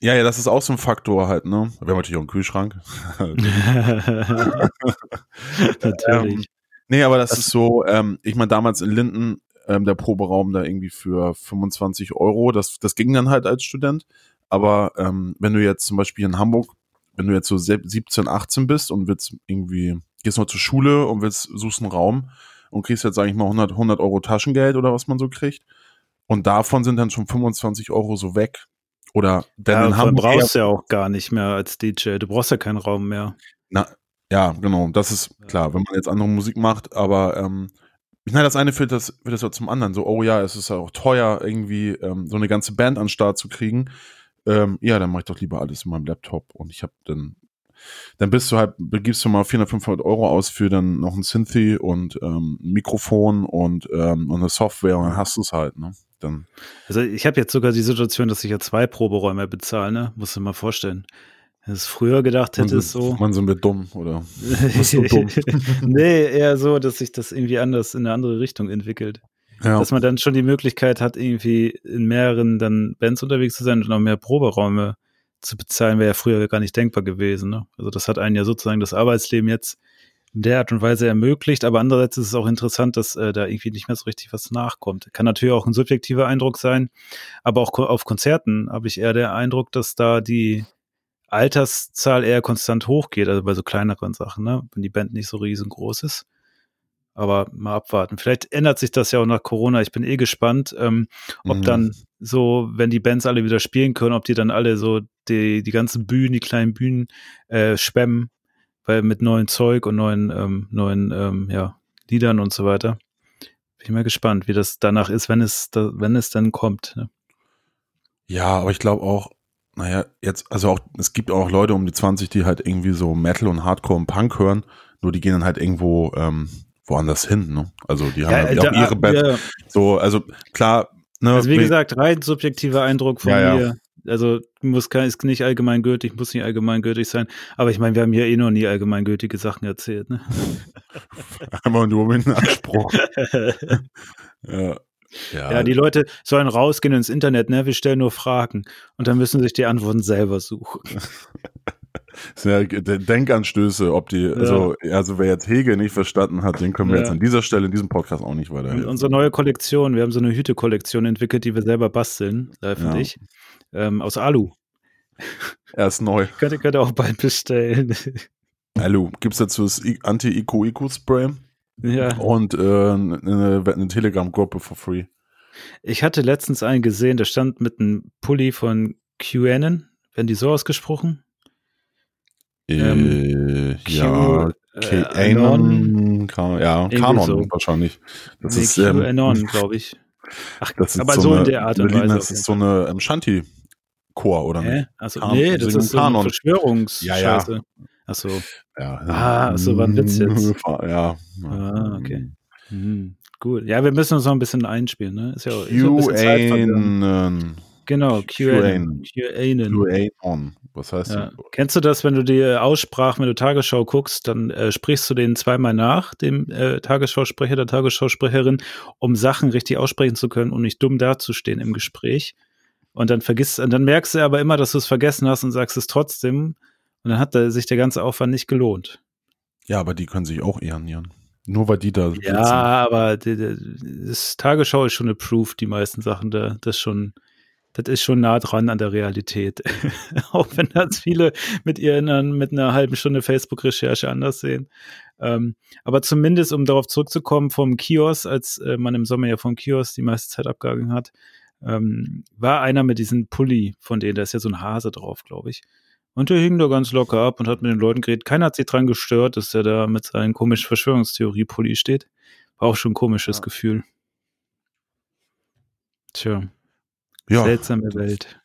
Ja, ja, das ist auch so ein Faktor halt, ne? Wir haben natürlich auch einen Kühlschrank. <laughs> <laughs> natürlich. Nee, aber das, das ist so, ähm, ich meine, damals in Linden, ähm, der Proberaum da irgendwie für 25 Euro, das, das ging dann halt als Student. Aber ähm, wenn du jetzt zum Beispiel in Hamburg, wenn du jetzt so 17, 18 bist und willst irgendwie, gehst noch zur Schule und willst, suchst einen Raum und kriegst jetzt, sag ich mal, 100, 100 Euro Taschengeld oder was man so kriegt. Und davon sind dann schon 25 Euro so weg. Oder denn ja, in Hamburg brauchst du ja auch gar nicht mehr als DJ. Du brauchst ja keinen Raum mehr. Na, ja, genau. Das ist klar, wenn man jetzt andere Musik macht, aber ähm, ich meine, das eine führt das, führt das ja zum anderen. So, oh ja, es ist ja auch teuer, irgendwie ähm, so eine ganze Band an Start zu kriegen. Ähm, ja, dann mache ich doch lieber alles in meinem Laptop und ich habe dann, dann bist du halt, gibst du mal 400, 500 Euro aus für dann noch ein Synthi und ähm, ein Mikrofon und, ähm, und eine Software und dann hast du es halt, ne? dann. Also ich habe jetzt sogar die Situation, dass ich ja zwei Proberäume bezahle, ne? Musst du mal vorstellen. Es früher gedacht hätte, <laughs> ist so. Man sind wir dumm, oder? <laughs> dumm? nee, eher so, dass sich das irgendwie anders in eine andere Richtung entwickelt. Ja. Dass man dann schon die Möglichkeit hat, irgendwie in mehreren dann Bands unterwegs zu sein und noch mehr Proberäume zu bezahlen, wäre ja früher gar nicht denkbar gewesen. Ne? Also das hat einen ja sozusagen das Arbeitsleben jetzt in der Art und Weise ermöglicht. Aber andererseits ist es auch interessant, dass äh, da irgendwie nicht mehr so richtig was nachkommt. Kann natürlich auch ein subjektiver Eindruck sein, aber auch auf Konzerten habe ich eher den Eindruck, dass da die Alterszahl eher konstant hochgeht, also bei so kleineren Sachen, ne? wenn die Band nicht so riesengroß ist. Aber mal abwarten. Vielleicht ändert sich das ja auch nach Corona. Ich bin eh gespannt, ähm, ob mhm. dann so, wenn die Bands alle wieder spielen können, ob die dann alle so die, die ganzen Bühnen, die kleinen Bühnen äh, spammen weil mit neuen Zeug und neuen, ähm, neuen ähm, ja, Liedern und so weiter. Bin ich mal gespannt, wie das danach ist, wenn es, da, wenn es dann kommt. Ne? Ja, aber ich glaube auch, naja, jetzt, also auch, es gibt auch Leute um die 20, die halt irgendwie so Metal und Hardcore und Punk hören, nur die gehen dann halt irgendwo ähm, woanders hin, ne? Also die haben ja, halt da, auch ihre Band. Ja. So, also klar, ne, Also wie gesagt, rein subjektiver Eindruck von ja, mir Also muss ist nicht allgemeingültig, muss nicht allgemeingültig sein. Aber ich meine, wir haben hier eh noch nie allgemeingültige Sachen erzählt. Ne? <laughs> Einmal nur mit einem Anspruch. <laughs> ja. Ja. ja, die Leute sollen rausgehen ins Internet, ne? Wir stellen nur Fragen und dann müssen sich die Antworten selber suchen. <laughs> ja Denkanstöße, ob die, ja. also, also wer jetzt Hegel nicht verstanden hat, den können wir ja. jetzt an dieser Stelle in diesem Podcast auch nicht weiterhelfen. Und unsere neue Kollektion, wir haben so eine Hüte-Kollektion entwickelt, die wir selber basteln, äh, finde ich, ähm, aus Alu. Er ist neu. könnt, ihr, könnt ihr auch bald bestellen. Alu, gibt es dazu das Anti-Ico-Ico-Spray? Ja. Und äh, eine, eine Telegram-Gruppe for free. Ich hatte letztens einen gesehen, der stand mit einem Pulli von QAnon. Werden die so ausgesprochen? Ähm, ja, Kanon, äh, ja, Kanon so. wahrscheinlich. Das nee, ist ähm, QAnon, <laughs> glaube ich. Ach, das ist aber so, so eine, in der Art und Weise. Das ist so eine ähm, Shanti-Chor, oder nicht? Also, Kanon, nee, das ist so eine Verschwörungsscheiße. Ja, ja. Achso. Ja, ah, achso, war ein Witz jetzt. <laughs> Ja. Ah, okay. Mhm. Gut. Ja, wir müssen uns noch ein bisschen einspielen, ne? Ist ja, ja bisschen Zeit Genau, QAnon. QAnon. Was heißt ja. das? Kennst du das, wenn du die Aussprachen, wenn du Tagesschau guckst, dann äh, sprichst du denen zweimal nach, dem äh, Tagesschausprecher, der Tagesschausprecherin, um Sachen richtig aussprechen zu können und nicht dumm dazustehen im Gespräch. Und dann vergisst, und dann merkst du aber immer, dass du es vergessen hast und sagst es trotzdem. Und dann hat der, sich der ganze Aufwand nicht gelohnt. Ja, aber die können sich auch ehren, Jan. Nur weil die da Ja, sitzen. aber die, die, das Tagesschau ist schon approved, die meisten Sachen. Da, das schon das ist schon nah dran an der Realität. <laughs> Auch wenn das viele mit ihren, mit einer halben Stunde Facebook-Recherche anders sehen. Ähm, aber zumindest, um darauf zurückzukommen, vom Kiosk, als äh, man im Sommer ja vom Kiosk die meiste Zeit abgegangen hat, ähm, war einer mit diesem Pulli von denen, da ist ja so ein Hase drauf, glaube ich. Und der hing da ganz locker ab und hat mit den Leuten geredet. Keiner hat sich dran gestört, dass er da mit seinem komischen Verschwörungstheorie-Pulli steht. War auch schon ein komisches ja. Gefühl. Tja. Ja. Seltsame Welt.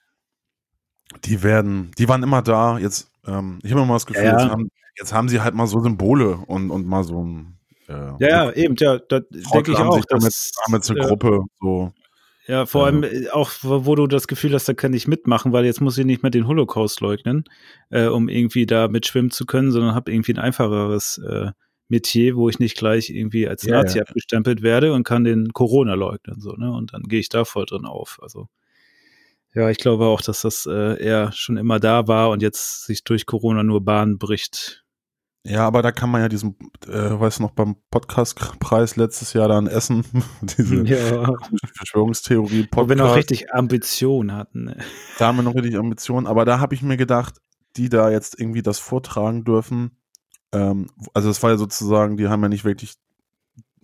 Die werden, die waren immer da. Jetzt, ähm, ich habe immer das Gefühl, ja, Jetzt, haben, jetzt, haben, sie halt mal so Symbole und, und mal so ein. Äh, ja, ja, eben, ja, da denke ich auch. Sich damit, damit zur Gruppe so. Ja, vor allem äh, auch, wo du das Gefühl hast, da kann ich mitmachen, weil jetzt muss ich nicht mehr den Holocaust leugnen, äh, um irgendwie da mitschwimmen zu können, sondern habe irgendwie ein einfacheres äh, Metier, wo ich nicht gleich irgendwie als ja, Nazi ja. abgestempelt werde und kann den Corona leugnen, so, ne? Und dann gehe ich da voll drin auf. Also ja, ich glaube auch, dass das äh, eher schon immer da war und jetzt sich durch Corona nur Bahn bricht. Ja, aber da kann man ja diesen, äh, weiß noch, beim Podcastpreis letztes Jahr dann Essen, <laughs> diese ja. Verschwörungstheorie Podcast. Wo wir noch richtig Ambitionen hatten. Ne? Da haben wir noch richtig Ambitionen, aber da habe ich mir gedacht, die da jetzt irgendwie das vortragen dürfen, ähm, also es war ja sozusagen, die haben ja nicht wirklich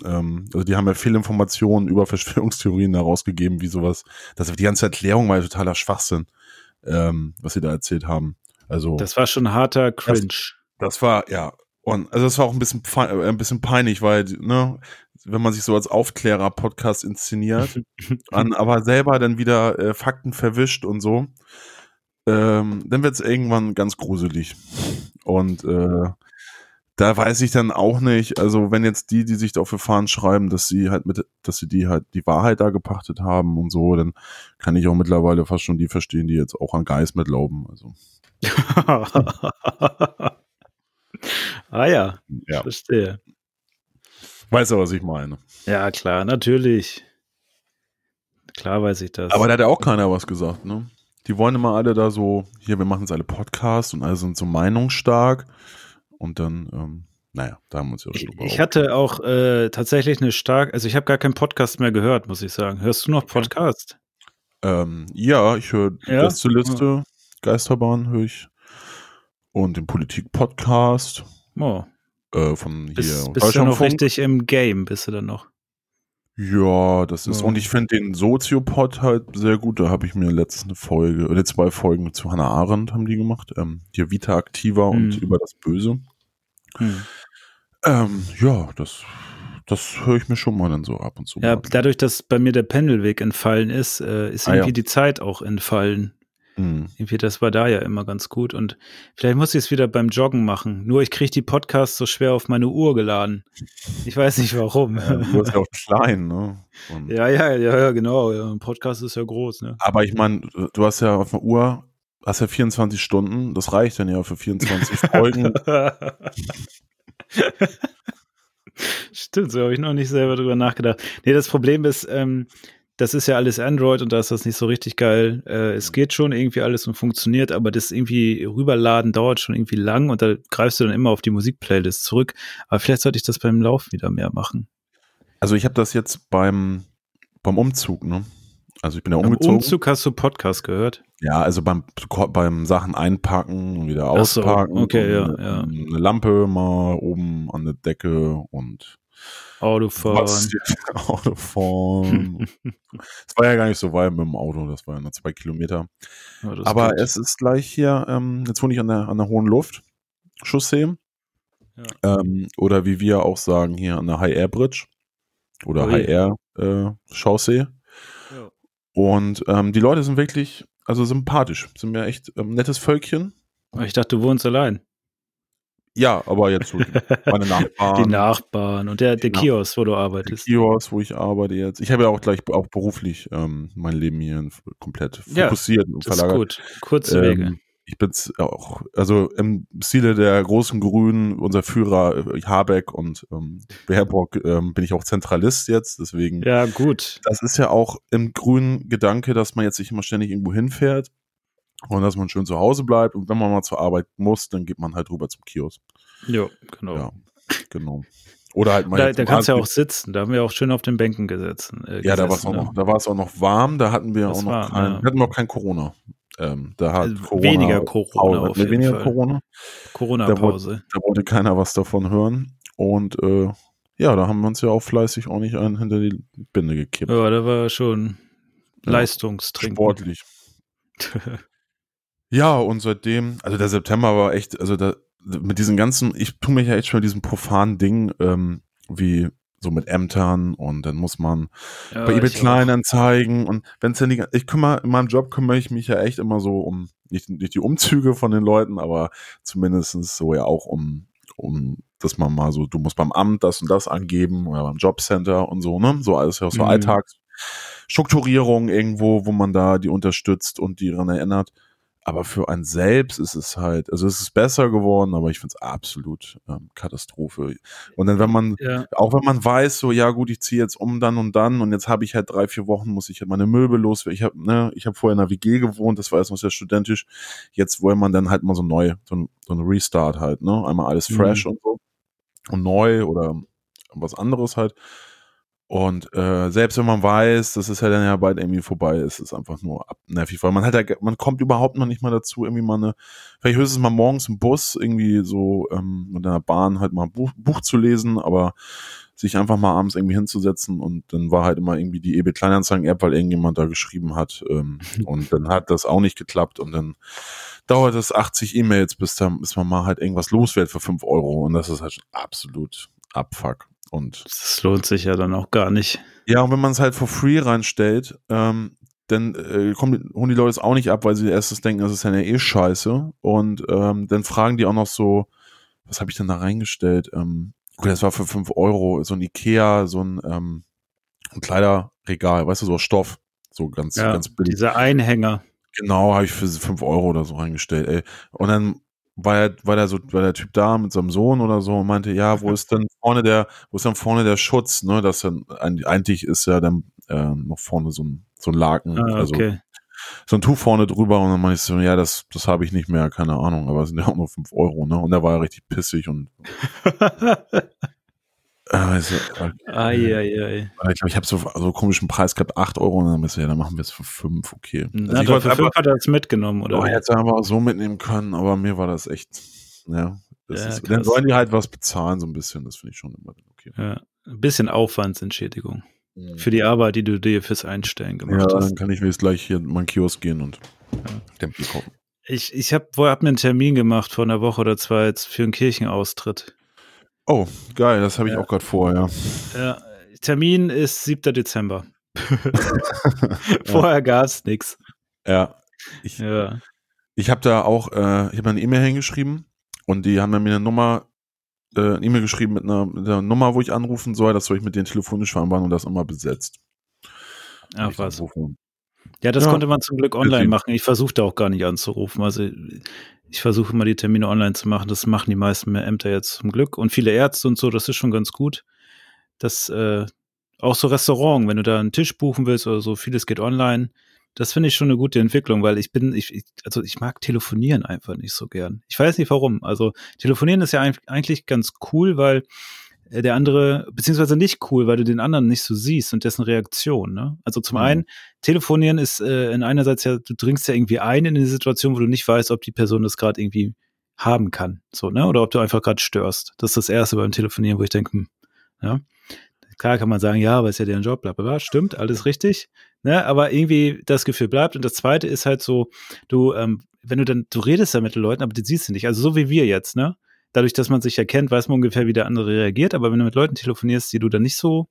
ähm, also die haben ja viele Informationen über Verschwörungstheorien herausgegeben, wie sowas. Das, die ganze Erklärung war ja totaler Schwachsinn, ähm, was sie da erzählt haben. Also. Das war schon harter Cringe. Das, das war, ja. Und also das war auch ein bisschen, äh, ein bisschen peinlich, weil, ne, wenn man sich so als Aufklärer-Podcast inszeniert, <laughs> an, aber selber dann wieder äh, Fakten verwischt und so, ähm, dann wird es irgendwann ganz gruselig. Und äh, da weiß ich dann auch nicht, also wenn jetzt die, die sich dafür fahren, schreiben, dass sie halt mit, dass sie die halt die Wahrheit da gepachtet haben und so, dann kann ich auch mittlerweile fast schon die verstehen, die jetzt auch an Geist mitlauben. Also. <laughs> ah ja, ja, verstehe. Weißt du, was ich meine? Ja, klar, natürlich. Klar weiß ich das. Aber da hat ja auch keiner was gesagt, ne? Die wollen immer alle da so, hier, wir machen jetzt alle Podcasts und alle sind so meinungsstark. Und dann, ähm, naja, da haben wir uns ja schon Ich hatte auch äh, tatsächlich eine stark, also ich habe gar keinen Podcast mehr gehört, muss ich sagen. Hörst du noch Podcast? Ähm, ja, ich höre ja? Liste, Liste, Geisterbahn höre ich und den Politik-Podcast. Oh. Äh, von bist, hier. Bist du noch richtig im Game, bist du dann noch? Ja, das ist, oh. und ich finde den Soziopod halt sehr gut. Da habe ich mir letztens eine Folge, oder zwei Folgen zu Hannah Arendt haben die gemacht. Ähm, hier Vita Activa hm. und über das Böse. Hm. Ähm, ja, das, das höre ich mir schon mal dann so ab und zu. Ja, dadurch, dass bei mir der Pendelweg entfallen ist, äh, ist ah, irgendwie ja. die Zeit auch entfallen. Mhm. Irgendwie, das war da ja immer ganz gut. Und vielleicht muss ich es wieder beim Joggen machen. Nur ich kriege die Podcasts so schwer auf meine Uhr geladen. Ich weiß nicht warum. Ja, du bist ja auch klein, ne? Und ja, ja, ja, ja, genau. Ja, ein Podcast ist ja groß, ne? Aber ich meine, du hast ja auf der Uhr, hast ja 24 Stunden. Das reicht dann ja für 24 <laughs> Folgen. Stimmt, so habe ich noch nicht selber drüber nachgedacht. Nee, das Problem ist, ähm, das ist ja alles Android und da ist das nicht so richtig geil. Äh, es geht schon irgendwie alles und funktioniert, aber das irgendwie rüberladen dauert schon irgendwie lang und da greifst du dann immer auf die Musikplaylist zurück. Aber vielleicht sollte ich das beim Lauf wieder mehr machen. Also ich habe das jetzt beim, beim Umzug, ne? Also ich bin ja umgezogen. Beim Umzug hast du Podcast gehört? Ja, also beim, beim Sachen einpacken und wieder auspacken. So, okay, ja, ja. Eine Lampe mal oben an der Decke und Autofahren. Autofahren. <laughs> Es war ja gar nicht so weit mit dem Auto, das war ja nur zwei Kilometer. Ja, Aber gut. es ist gleich hier, ähm, jetzt wohne ich an der, an der Hohen Luft, Chaussee. Ja. Ähm, oder wie wir auch sagen, hier an der High Air Bridge. Oder oh, High Air äh, Chaussee. Ja. Und ähm, die Leute sind wirklich, also sympathisch, sind mir echt ähm, nettes Völkchen. Ich dachte, du wohnst allein. Ja, aber jetzt so <laughs> meine Nachbarn. Die Nachbarn und der, der Kiosk, wo du arbeitest. Der Kiosk, wo ich arbeite jetzt. Ich habe ja auch gleich auch beruflich ähm, mein Leben hier komplett fokussiert ja, und verlagert. Ist gut. Kurze Wege. Ähm, ich bin auch, also im Stile der großen Grünen, unser Führer äh, Habeck und ähm, Baerbock, ähm, bin ich auch Zentralist jetzt, deswegen. Ja, gut. Das ist ja auch im grünen Gedanke, dass man jetzt nicht immer ständig irgendwo hinfährt, und dass man schön zu Hause bleibt und wenn man mal zur Arbeit muss, dann geht man halt rüber zum Kiosk. Ja, genau. Ja, genau. Oder halt mal. Da, da kannst du ja auch sitzen. Da haben wir auch schön auf den Bänken gesessen. Äh, ja, da war es auch noch, da auch noch warm. Da hatten wir das auch noch war, kein, ja. hatten noch kein Corona. Ähm, da hat also Corona weniger Corona. Pause, auf weniger Fall. Corona. Corona-Pause. Da, da, wollte keiner was davon hören. Und äh, ja, da haben wir uns ja auch fleißig auch nicht einen hinter die Binde gekippt. Ja, da war schon ja, Leistungstrinken. Sportlich. <laughs> Ja, und seitdem, also der September war echt, also da, mit diesen ganzen, ich tue mich ja echt schon mit diesem profanen Ding, ähm, wie so mit Ämtern und dann muss man ja, bei eBay Kleinanzeigen und wenn es ja nicht, ich kümmere, in meinem Job kümmere ich mich ja echt immer so um, nicht, nicht die Umzüge von den Leuten, aber zumindestens so ja auch um, um, dass man mal so, du musst beim Amt das und das angeben oder beim Jobcenter und so, ne, so alles ja so mhm. Alltagsstrukturierung irgendwo, wo man da die unterstützt und die daran erinnert. Aber für einen selbst ist es halt, also es ist besser geworden, aber ich finde es absolut ähm, Katastrophe. Und dann, wenn man, ja. auch wenn man weiß, so, ja gut, ich ziehe jetzt um dann und dann und jetzt habe ich halt drei, vier Wochen, muss ich halt meine Möbel los. Ich habe, ne, ich habe vorher in einer WG gewohnt, das war erst noch sehr studentisch. Jetzt wollen man dann halt mal so neu, so ein, so ein Restart halt, ne? Einmal alles fresh mhm. und so. Und neu oder was anderes halt. Und äh, selbst wenn man weiß, dass es ja dann ja bald irgendwie vorbei ist, ist es einfach nur nervig, weil man halt, ja, man kommt überhaupt noch nicht mal dazu, irgendwie mal eine, vielleicht höchstens mal morgens im Bus irgendwie so ähm, mit einer Bahn halt mal ein Buch, Buch zu lesen, aber sich einfach mal abends irgendwie hinzusetzen und dann war halt immer irgendwie die EB Kleinanzeigen-App, weil irgendjemand da geschrieben hat ähm, <laughs> und dann hat das auch nicht geklappt und dann dauert es 80 E-Mails, bis, da, bis man mal halt irgendwas loswerdet für 5 Euro und das ist halt schon absolut Abfuck. Und das lohnt sich ja dann auch gar nicht. Ja, und wenn man es halt for free reinstellt, ähm, dann äh, kommen, holen die Leute es auch nicht ab, weil sie erstes denken, das ist ja eh scheiße. Und ähm, dann fragen die auch noch so, was habe ich denn da reingestellt? Ähm, gut, das war für 5 Euro, so ein Ikea, so ein, ähm, ein Kleiderregal, weißt du, so Stoff. So ganz, ja, ganz billig. Diese Einhänger. Genau, habe ich für 5 Euro oder so reingestellt, ey. Und dann war, er, war, der so, war der Typ da mit seinem Sohn oder so und meinte, ja, wo ist denn vorne der, wo ist denn vorne der Schutz, ne? Das dann eigentlich ist ja dann äh, noch vorne so ein, so ein Laken, ah, also okay. so ein Tuch vorne drüber und dann meinte ich so, ja, das, das habe ich nicht mehr, keine Ahnung, aber es sind ja auch nur fünf Euro, ne? Und der war ja richtig pissig und <laughs> Also, okay. ai, ai, ai. Ich glaube, ich habe so, so komischen Preis gehabt, 8 Euro, und dann bist du, ja, dann machen wir es für 5, okay. Na, also ich für 5 hat er es mitgenommen, oder? Oh, hätte er aber auch so mitnehmen können, aber mir war das echt, ja. Das ja ist, dann sollen die halt was bezahlen, so ein bisschen, das finde ich schon immer okay. Ja, ein bisschen Aufwandsentschädigung. Mhm. Für die Arbeit, die du dir fürs Einstellen gemacht ja, hast. Ja, dann kann ich jetzt gleich hier in meinen Kiosk gehen und ja. Tempel kaufen. Ich, ich habe hab mir einen Termin gemacht vor einer Woche oder zwei jetzt für einen Kirchenaustritt. Oh, geil, das habe ich ja. auch gerade vor, ja. ja. Termin ist 7. Dezember. <laughs> Vorher gab es nichts. Ja. Ich, ja. ich habe da auch, äh, ich habe eine E-Mail hingeschrieben und die haben dann mir eine Nummer, äh, eine E-Mail geschrieben mit einer, mit einer, Nummer, wo ich anrufen soll. Das soll ich mit denen telefonisch vereinbaren und das immer besetzt. Ach was. Ja, das ja. konnte man zum Glück online machen. Ich versuchte auch gar nicht anzurufen. Also ich versuche mal die Termine online zu machen. Das machen die meisten Ämter jetzt zum Glück. Und viele Ärzte und so, das ist schon ganz gut. Das, äh, auch so Restaurant, wenn du da einen Tisch buchen willst oder so, vieles geht online. Das finde ich schon eine gute Entwicklung, weil ich bin, ich, also ich mag telefonieren einfach nicht so gern. Ich weiß nicht warum. Also telefonieren ist ja eigentlich ganz cool, weil äh, der andere, beziehungsweise nicht cool, weil du den anderen nicht so siehst und dessen Reaktion. Ne? Also zum mhm. einen, telefonieren ist äh, in einerseits ja, du dringst ja irgendwie ein in eine Situation, wo du nicht weißt, ob die Person das gerade irgendwie haben kann. So, ne? Oder ob du einfach gerade störst. Das ist das Erste beim Telefonieren, wo ich denke, hm, ja. Klar kann man sagen, ja, aber ist ja deren Job, bla bla bla, stimmt, alles richtig. Ne? Aber irgendwie das Gefühl bleibt. Und das zweite ist halt so, du, ähm, wenn du dann, du redest ja mit den Leuten, aber die siehst du nicht. Also so wie wir jetzt, ne? Dadurch, dass man sich erkennt, weiß man ungefähr, wie der andere reagiert. Aber wenn du mit Leuten telefonierst, die du dann nicht so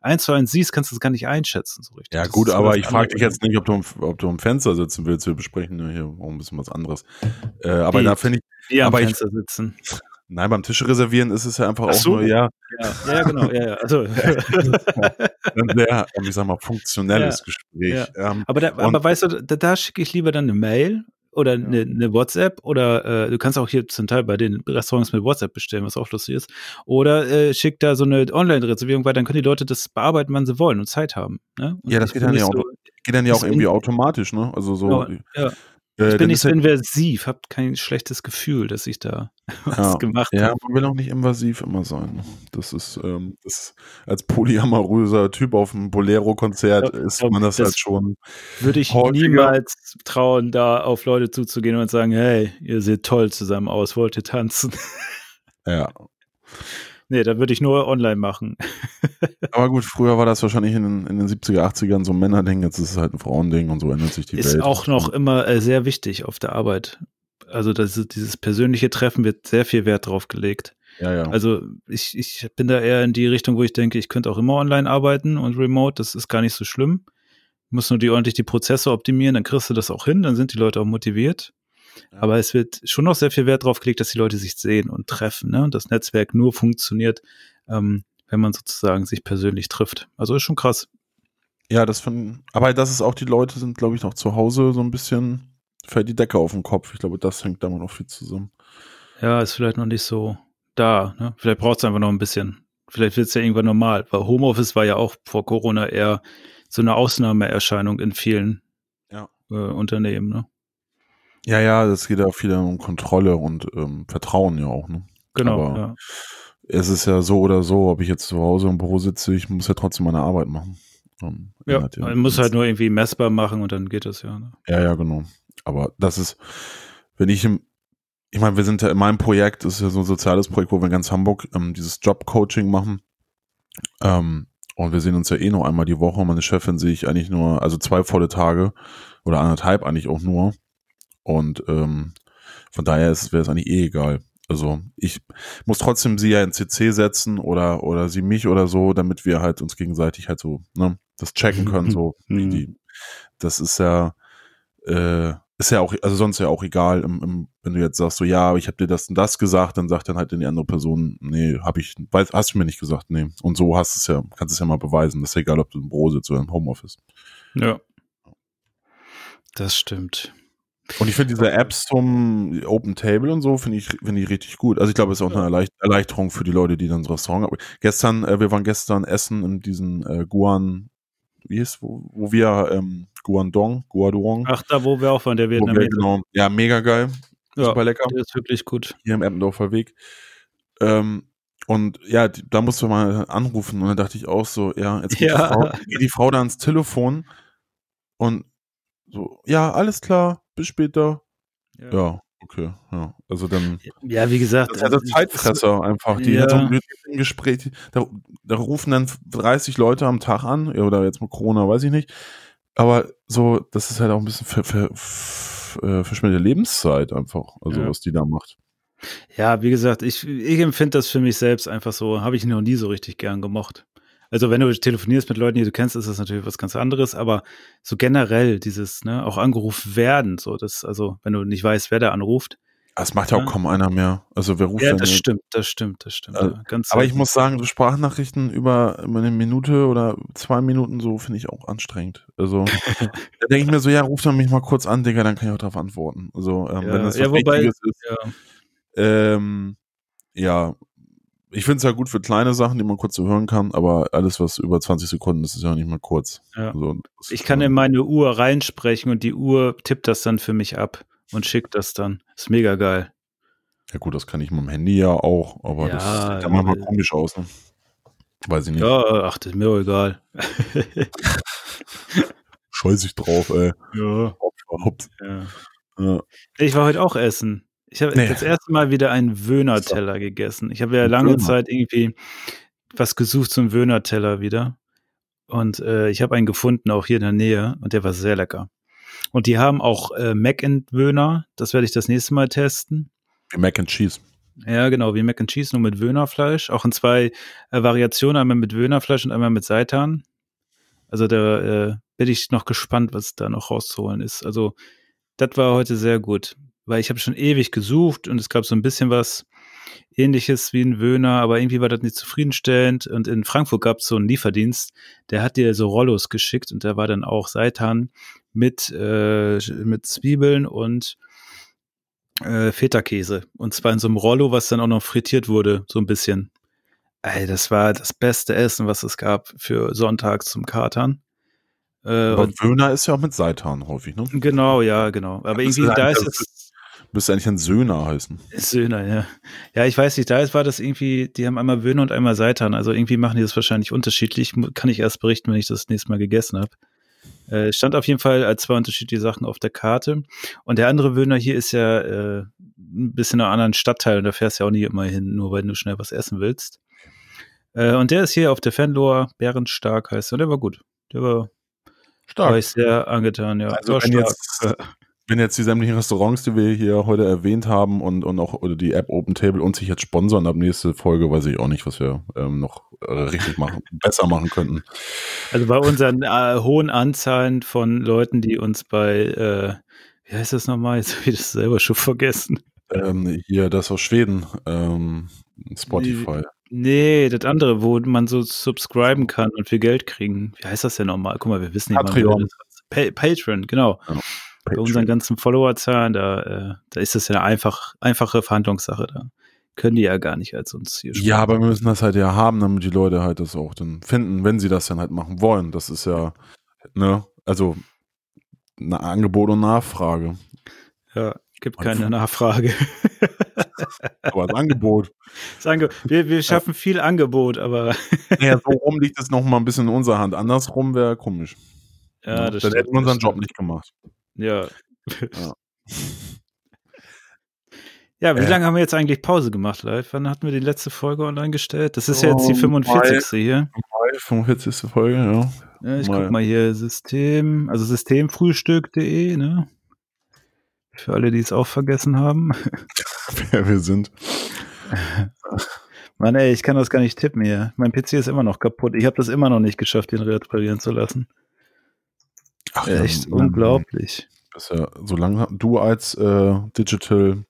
eins zu eins siehst, kannst du das gar nicht einschätzen, so richtig. Ja, gut, aber ich frage dich jetzt nicht, ob du, ob du am Fenster sitzen willst. Wir besprechen hier auch ein bisschen was anderes. Äh, aber wie, da finde ich. Wie am Fenster ich, sitzen. <laughs> Nein, beim Tisch reservieren ist es ja einfach so. auch nur, ja. Ja, ja genau, ja, ja. Also. <laughs> ein sehr, ich sag mal, funktionelles ja, Gespräch. Ja. Ähm, aber, da, aber weißt du, da, da schicke ich lieber dann eine Mail oder eine, eine WhatsApp oder äh, du kannst auch hier zum Teil bei den Restaurants mit WhatsApp bestellen, was auch lustig ist. Oder äh, schick da so eine Online-Reservierung, weil dann können die Leute das bearbeiten, wann sie wollen und Zeit haben. Ne? Und ja, das geht dann, ja auch, so, geht dann ja auch irgendwie automatisch, ne? Also so. Ja, ja. Äh, ich bin nicht so inversiv, habe kein schlechtes Gefühl, dass ich da <laughs> was ja, gemacht habe. Ja, man will auch nicht invasiv immer sein. Das ist, ähm, das, als polyamoröser Typ auf einem Bolero-Konzert ist man das, das, halt schon. Würde ich häufiger. niemals trauen, da auf Leute zuzugehen und sagen, hey, ihr seht toll zusammen aus, wollt ihr tanzen? Ja. Nee, da würde ich nur online machen. <laughs> Aber gut, früher war das wahrscheinlich in den, in den 70er, 80ern so ein Männerding, jetzt ist es halt ein Frauending und so ändert sich die ist Welt. Ist auch noch immer äh, sehr wichtig auf der Arbeit. Also das dieses persönliche Treffen wird sehr viel Wert drauf gelegt. Ja, ja. Also ich, ich bin da eher in die Richtung, wo ich denke, ich könnte auch immer online arbeiten und remote, das ist gar nicht so schlimm. Muss nur die ordentlich die Prozesse optimieren, dann kriegst du das auch hin, dann sind die Leute auch motiviert. Aber es wird schon noch sehr viel Wert drauf gelegt, dass die Leute sich sehen und treffen. Ne? Und das Netzwerk nur funktioniert, ähm, wenn man sozusagen sich persönlich trifft. Also ist schon krass. Ja, das von, aber das ist auch, die Leute sind, glaube ich, noch zu Hause so ein bisschen, fällt die Decke auf den Kopf. Ich glaube, das hängt da noch viel zusammen. Ja, ist vielleicht noch nicht so da. Ne? Vielleicht braucht es einfach noch ein bisschen. Vielleicht wird es ja irgendwann normal, weil Homeoffice war ja auch vor Corona eher so eine Ausnahmeerscheinung in vielen ja. äh, Unternehmen. Ne? Ja, ja, das geht ja viel um Kontrolle und ähm, Vertrauen ja auch. Ne? Genau. Aber ja. es ist ja so oder so, ob ich jetzt zu Hause im Büro sitze, ich muss ja trotzdem meine Arbeit machen. Ähm, ja, ja, man muss halt nur irgendwie messbar machen und dann geht das ja. Ne? Ja, ja, genau. Aber das ist, wenn ich im, ich meine, wir sind ja in meinem Projekt, das ist ja so ein soziales Projekt, wo wir in ganz Hamburg ähm, dieses Job-Coaching machen. Ähm, und wir sehen uns ja eh nur einmal die Woche. Meine Chefin sehe ich eigentlich nur, also zwei volle Tage oder anderthalb eigentlich auch nur. Und ähm, von daher wäre es eigentlich eh egal. Also ich muss trotzdem sie ja in CC setzen oder oder sie mich oder so, damit wir halt uns gegenseitig halt so ne, das checken können. So wie mhm. die, das ist ja äh, ist ja auch also sonst ja auch egal. Im, im, wenn du jetzt sagst so ja, aber ich habe dir das und das gesagt, dann sagt dann halt die andere Person nee, habe ich, weiß, hast du mir nicht gesagt, nee. Und so hast es ja, kannst es ja mal beweisen. Das ist ja egal, ob du im Büro sitzt oder im Homeoffice. Ja, das stimmt. Und ich finde diese Apps zum Open Table und so, finde ich, finde ich richtig gut. Also ich glaube, es ist auch eine Erleichterung für die Leute, die dann so Restaurant haben. Gestern, äh, wir waren gestern essen in diesen äh, Guan, wie ist, wo, wo wir, ähm, Guangdong, Guangdong. Ach, da, wo wir auch waren, der Vietnamese. Genau, ja, mega geil. Ja, Super lecker. Der ist wirklich gut. Hier im Eppendorfer Weg. Ähm, und ja, da musste man mal anrufen und dann dachte ich auch so, ja, jetzt geht, ja. Die, Frau, geht die Frau da ans Telefon und so, ja, alles klar, bis später. Ja, ja okay, ja. Also dann. Ja, wie gesagt. Das ist also Zeitfresser einfach. Die ja. so ein Gespräch, da, da, rufen dann 30 Leute am Tag an, oder jetzt mit Corona, weiß ich nicht. Aber so, das ist halt auch ein bisschen ver, ver, ver, äh, verschwendete Lebenszeit einfach, also ja. was die da macht. Ja, wie gesagt, ich, ich empfinde das für mich selbst einfach so, habe ich noch nie so richtig gern gemocht. Also wenn du telefonierst mit Leuten, die du kennst, ist das natürlich was ganz anderes, aber so generell dieses, ne, auch angerufen werden, so das, also wenn du nicht weißt, wer da anruft. Das macht ja auch kaum einer mehr. Also wer ruft Ja, das stimmt, das stimmt, das stimmt. Äh, ja, ganz Aber ich muss sagen, Sprachnachrichten über, über eine Minute oder zwei Minuten so finde ich auch anstrengend. Also <laughs> da denke ich mir so, ja, ruf doch mich mal kurz an, Digga, dann kann ich auch darauf antworten. Also ähm, Ja, wenn das was ja, wobei- Wichtiges ist. ja. Ähm, ja, ich finde es ja gut für kleine Sachen, die man kurz so hören kann, aber alles, was über 20 Sekunden ist, ist ja nicht mal kurz. Ja. Also, das Ich kann ähm, in meine Uhr reinsprechen und die Uhr tippt das dann für mich ab und schickt das dann. Ist mega geil. Ja gut, das kann ich mit dem Handy ja auch, aber das Ja, sieht ja manchmal komisch aus. Ne? Weiß ich nicht. Ja, ach, das ist mir auch egal. <laughs> Scheiß ich drauf, ey. ja, Hops, hops. ja. Ja. Ich war heute auch essen. Ich habe Nee. das erste Mal wieder einen Wöhner-Teller gegessen. Ich habe ja lange Wöhner. Zeit irgendwie was gesucht zum Wöhner-Teller wieder. Und äh, ich habe einen gefunden, auch hier in der Nähe, und der war sehr lecker. Und die haben auch äh, Mac and Wöhner. Das werde ich das nächste Mal testen. Wie Mac and Cheese. Ja, genau, wie Mac and Cheese, nur mit Wöhnerfleisch. Auch in zwei äh, Variationen, einmal mit Wöhnerfleisch und einmal mit Seitan. Also da äh, bin ich noch gespannt, was da noch rauszuholen ist. Also das war heute sehr gut, weil ich habe schon ewig gesucht und es gab so ein bisschen was ähnliches wie ein Wöhner, aber irgendwie war das nicht zufriedenstellend. Und in Frankfurt gab es so einen Lieferdienst, der hat dir so Rollos geschickt und da war dann auch Seitan mit, äh, mit Zwiebeln und äh, Feta-Käse. Und zwar in so einem Rollo, was dann auch noch frittiert wurde, so ein bisschen. Ey, das war das beste Essen, was es gab für Sonntag zum Katern. Äh, Aber und Wöhner ist ja auch mit Seitan häufig, ne? genau, ja, genau. Aber irgendwie, da ist es. Müsste eigentlich ein Söhner heißen. Söhner, ja. Ja, ich weiß nicht, da ist, war das irgendwie, die haben einmal Wöhner und einmal Seitan. Also irgendwie machen die das wahrscheinlich unterschiedlich. Kann ich erst berichten, wenn ich das nächste Mal gegessen habe. Äh, stand auf jeden Fall als zwei unterschiedliche Sachen auf der Karte. Und der andere Wöhner hier ist ja äh, ein bisschen in einem anderen Stadtteil und da fährst du ja auch nie immer hin, nur weil du schnell was essen willst. Äh, und der ist hier auf der Fanlor, Bärenstark heißt er. Und der war gut. Der war, war ich sehr angetan, ja. Also war wenn stark. jetzt, wenn jetzt die sämtlichen Restaurants, die wir hier heute erwähnt haben und, und auch oder die App Open Table uns sich jetzt sponsern ab nächste Folge, weiß ich auch nicht, was wir ähm, noch äh, richtig machen, <laughs> besser machen könnten. Also bei unseren äh, hohen Anzahlen von Leuten, die uns bei, äh, wie heißt das nochmal? Jetzt habe ich das selber schon vergessen. Ähm, hier, das aus Schweden, ähm, Spotify. Nee, das andere, wo man so subscriben kann und viel Geld kriegen. Wie heißt das denn nochmal? Guck mal, wir wissen nicht mal, Patreon. wie das heißt. Pa Patreon. Bei unseren ganzen Followerzahlen, da, äh, da ist das ja eine einfach, einfache Verhandlungssache. Da können die ja gar nicht als uns hier Ja, aber wir müssen das halt ja haben, damit die Leute halt das auch dann finden, wenn sie das dann halt machen wollen. Das ist ja, ne, also eine Angebot und Nachfrage. Ja, gibt keine Nachfrage. <laughs> Aber das Angebot, Das Ange wir, wir schaffen viel Angebot, aber <laughs> naja, so rum liegt es noch mal ein bisschen in unserer Hand. Andersrum wäre komisch. ja, das dann stimmt, hätten wir unseren Job nicht gemacht. Ja. Ja. <laughs> Ja, wie Äh. lange haben wir jetzt eigentlich Pause gemacht live? Wann hatten wir die letzte Folge online gestellt? Das ist ja jetzt die Oh, 45. hier. Mai, 45. Folge, ja. Ja, ich Mal. guck mal hier, System, also systemfrühstück.de, ne? Für alle, die es auch vergessen haben. <laughs> Wer wir sind. Mann, ey, ich kann das gar nicht tippen hier. Mein PC ist immer noch kaputt. Ich habe das immer noch nicht geschafft, den reparieren zu lassen. Ach, Echt Mann, unglaublich. Das ist ja, solange du als äh, Digital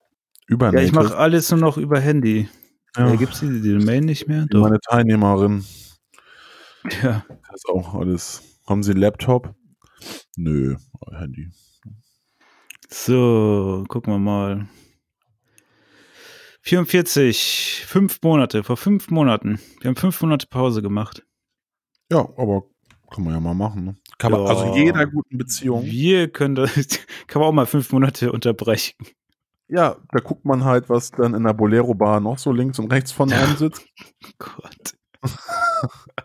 über Ja, ich mache alles nur noch über Handy. ja, Ja. Gibt es die, die Domain nicht mehr? Doch. meine Teilnehmerin. Ja. Das ist auch alles. Haben Sie einen Laptop? Nö, Handy. So, gucken wir mal. 44, fünf Monate, vor fünf Monaten. Wir haben fünf Monate Pause gemacht. Ja, aber kann man ja mal machen. Ne? Kann man, Ja. also jeder guten Beziehung. Wir können das, <laughs> kann man auch mal fünf Monate unterbrechen. Ja, da guckt man halt, was dann in der Bolero-Bar noch so links und rechts von einem sitzt. <laughs> Gott. <laughs>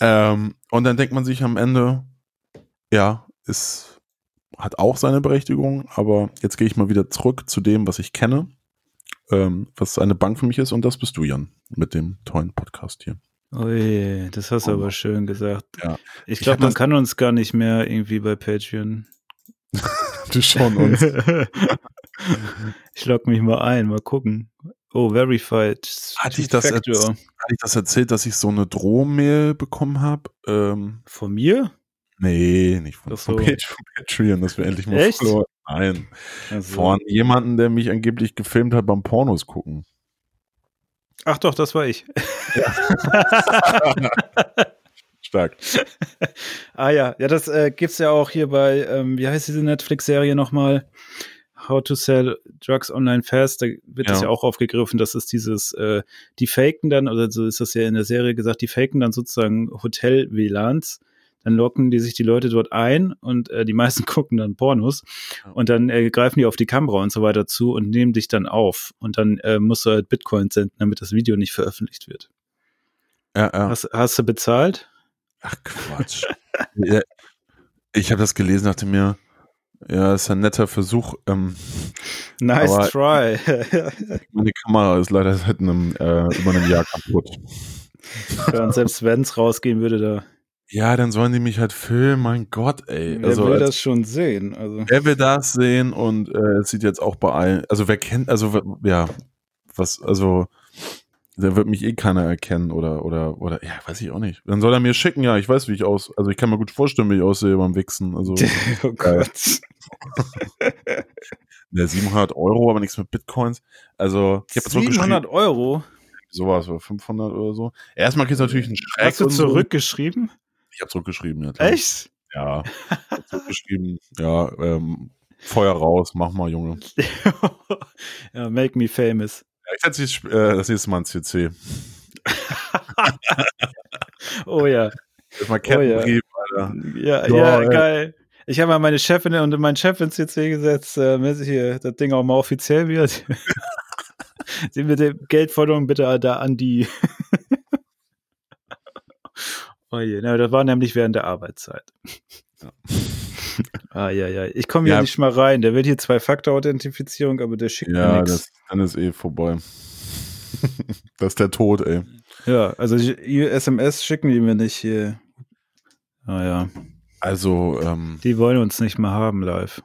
Ähm, und dann denkt man sich am Ende, ja, es hat auch seine Berechtigung, aber jetzt gehe ich mal wieder zurück zu dem, was ich kenne, ähm, was eine Bank für mich ist, und das bist du, Jan, mit dem tollen Podcast hier. Ui, das hast du aber schön gesagt. Ja. Ich glaube, man kann uns gar nicht mehr irgendwie bei Patreon. <laughs> Du schon uns. <laughs> ich log mich mal ein, mal gucken. Oh, verified. Hatte ich, das hatte ich das erzählt, dass ich so eine Drohmail bekommen habe? Ähm, von mir? Nee, nicht von, so. von Patreon, dass wir endlich mal Echt? Follower, Nein. Also. Von jemandem, der mich angeblich gefilmt hat beim Pornos gucken. Ach doch, das war ich. Ja. <laughs> Stark. ah ja, ja, das äh, es ja auch hier bei, ähm, wie heißt diese Netflix-Serie nochmal? How to Sell Drugs Online Fast, da wird ja. das ja auch aufgegriffen, dass es dieses, äh, die faken dann, oder so ist das ja in der Serie gesagt, die faken dann sozusagen Hotel-WLANs, dann locken die sich die Leute dort ein und äh, die meisten <laughs> gucken dann Pornos und dann äh, greifen die auf die Kamera und so weiter zu und nehmen dich dann auf und dann äh, musst du halt Bitcoin senden, damit das Video nicht veröffentlicht wird. Ja, ja. Hast, hast du bezahlt? Ach Quatsch. <laughs> ich habe das gelesen, dachte mir, ja, ist ein netter Versuch. Ähm, nice try. <laughs> meine Kamera ist leider seit einem, äh, über einem Jahr kaputt. Ja, und selbst wenn es rausgehen würde, da. Ja, dann sollen die mich halt filmen, mein Gott, ey. Wer also, will das schon sehen? Also. Wer will das sehen und äh, es sieht jetzt auch bei allen, also wer kennt, also ja, was, also da wird mich eh keiner erkennen oder, oder, oder, ja, weiß ich auch nicht. Dann soll er mir schicken, ja, ich weiß, wie ich aus, also ich kann mir gut vorstellen, wie ich aussehe beim Wichsen. Also, <laughs> oh Gott. <laughs> Der 700 Euro, aber nichts mit Bitcoins. Also, ich habe 700 Euro? Sowas, oder 500 oder so. Erstmal kriegst du natürlich einen Schreck. Hast du zurückgeschrieben? Habe zurückgeschrieben, ja. Klar. Echt? Ja. <laughs> zurückgeschrieben, ja, ähm, Feuer raus, mach mal, Junge. <laughs> ja, make me famous. Ja, ich setze äh, das nächste Mal ein CC. <laughs> oh ja. Mal oh, ja. Alter. Ja, ja, ja geil. Ich habe mal meine Chefin und meinen Chef ins CC gesetzt, äh, damit hier das Ding auch mal offiziell wird. Sie mit der Geldforderung bitte da an die. Oh je, na, das war nämlich während der Arbeitszeit. Ja. ah, ja, ja. Ich komme hier ja. nicht mal rein. Der will hier Zwei-Faktor-Authentifizierung, aber der schickt ja, mir nichts. Ja, dann ist eh vorbei. <laughs> das ist der Tod, ey. Ja, also SMS schicken die mir nicht hier. Ah ja. Also, ähm, Die wollen uns nicht mehr haben live.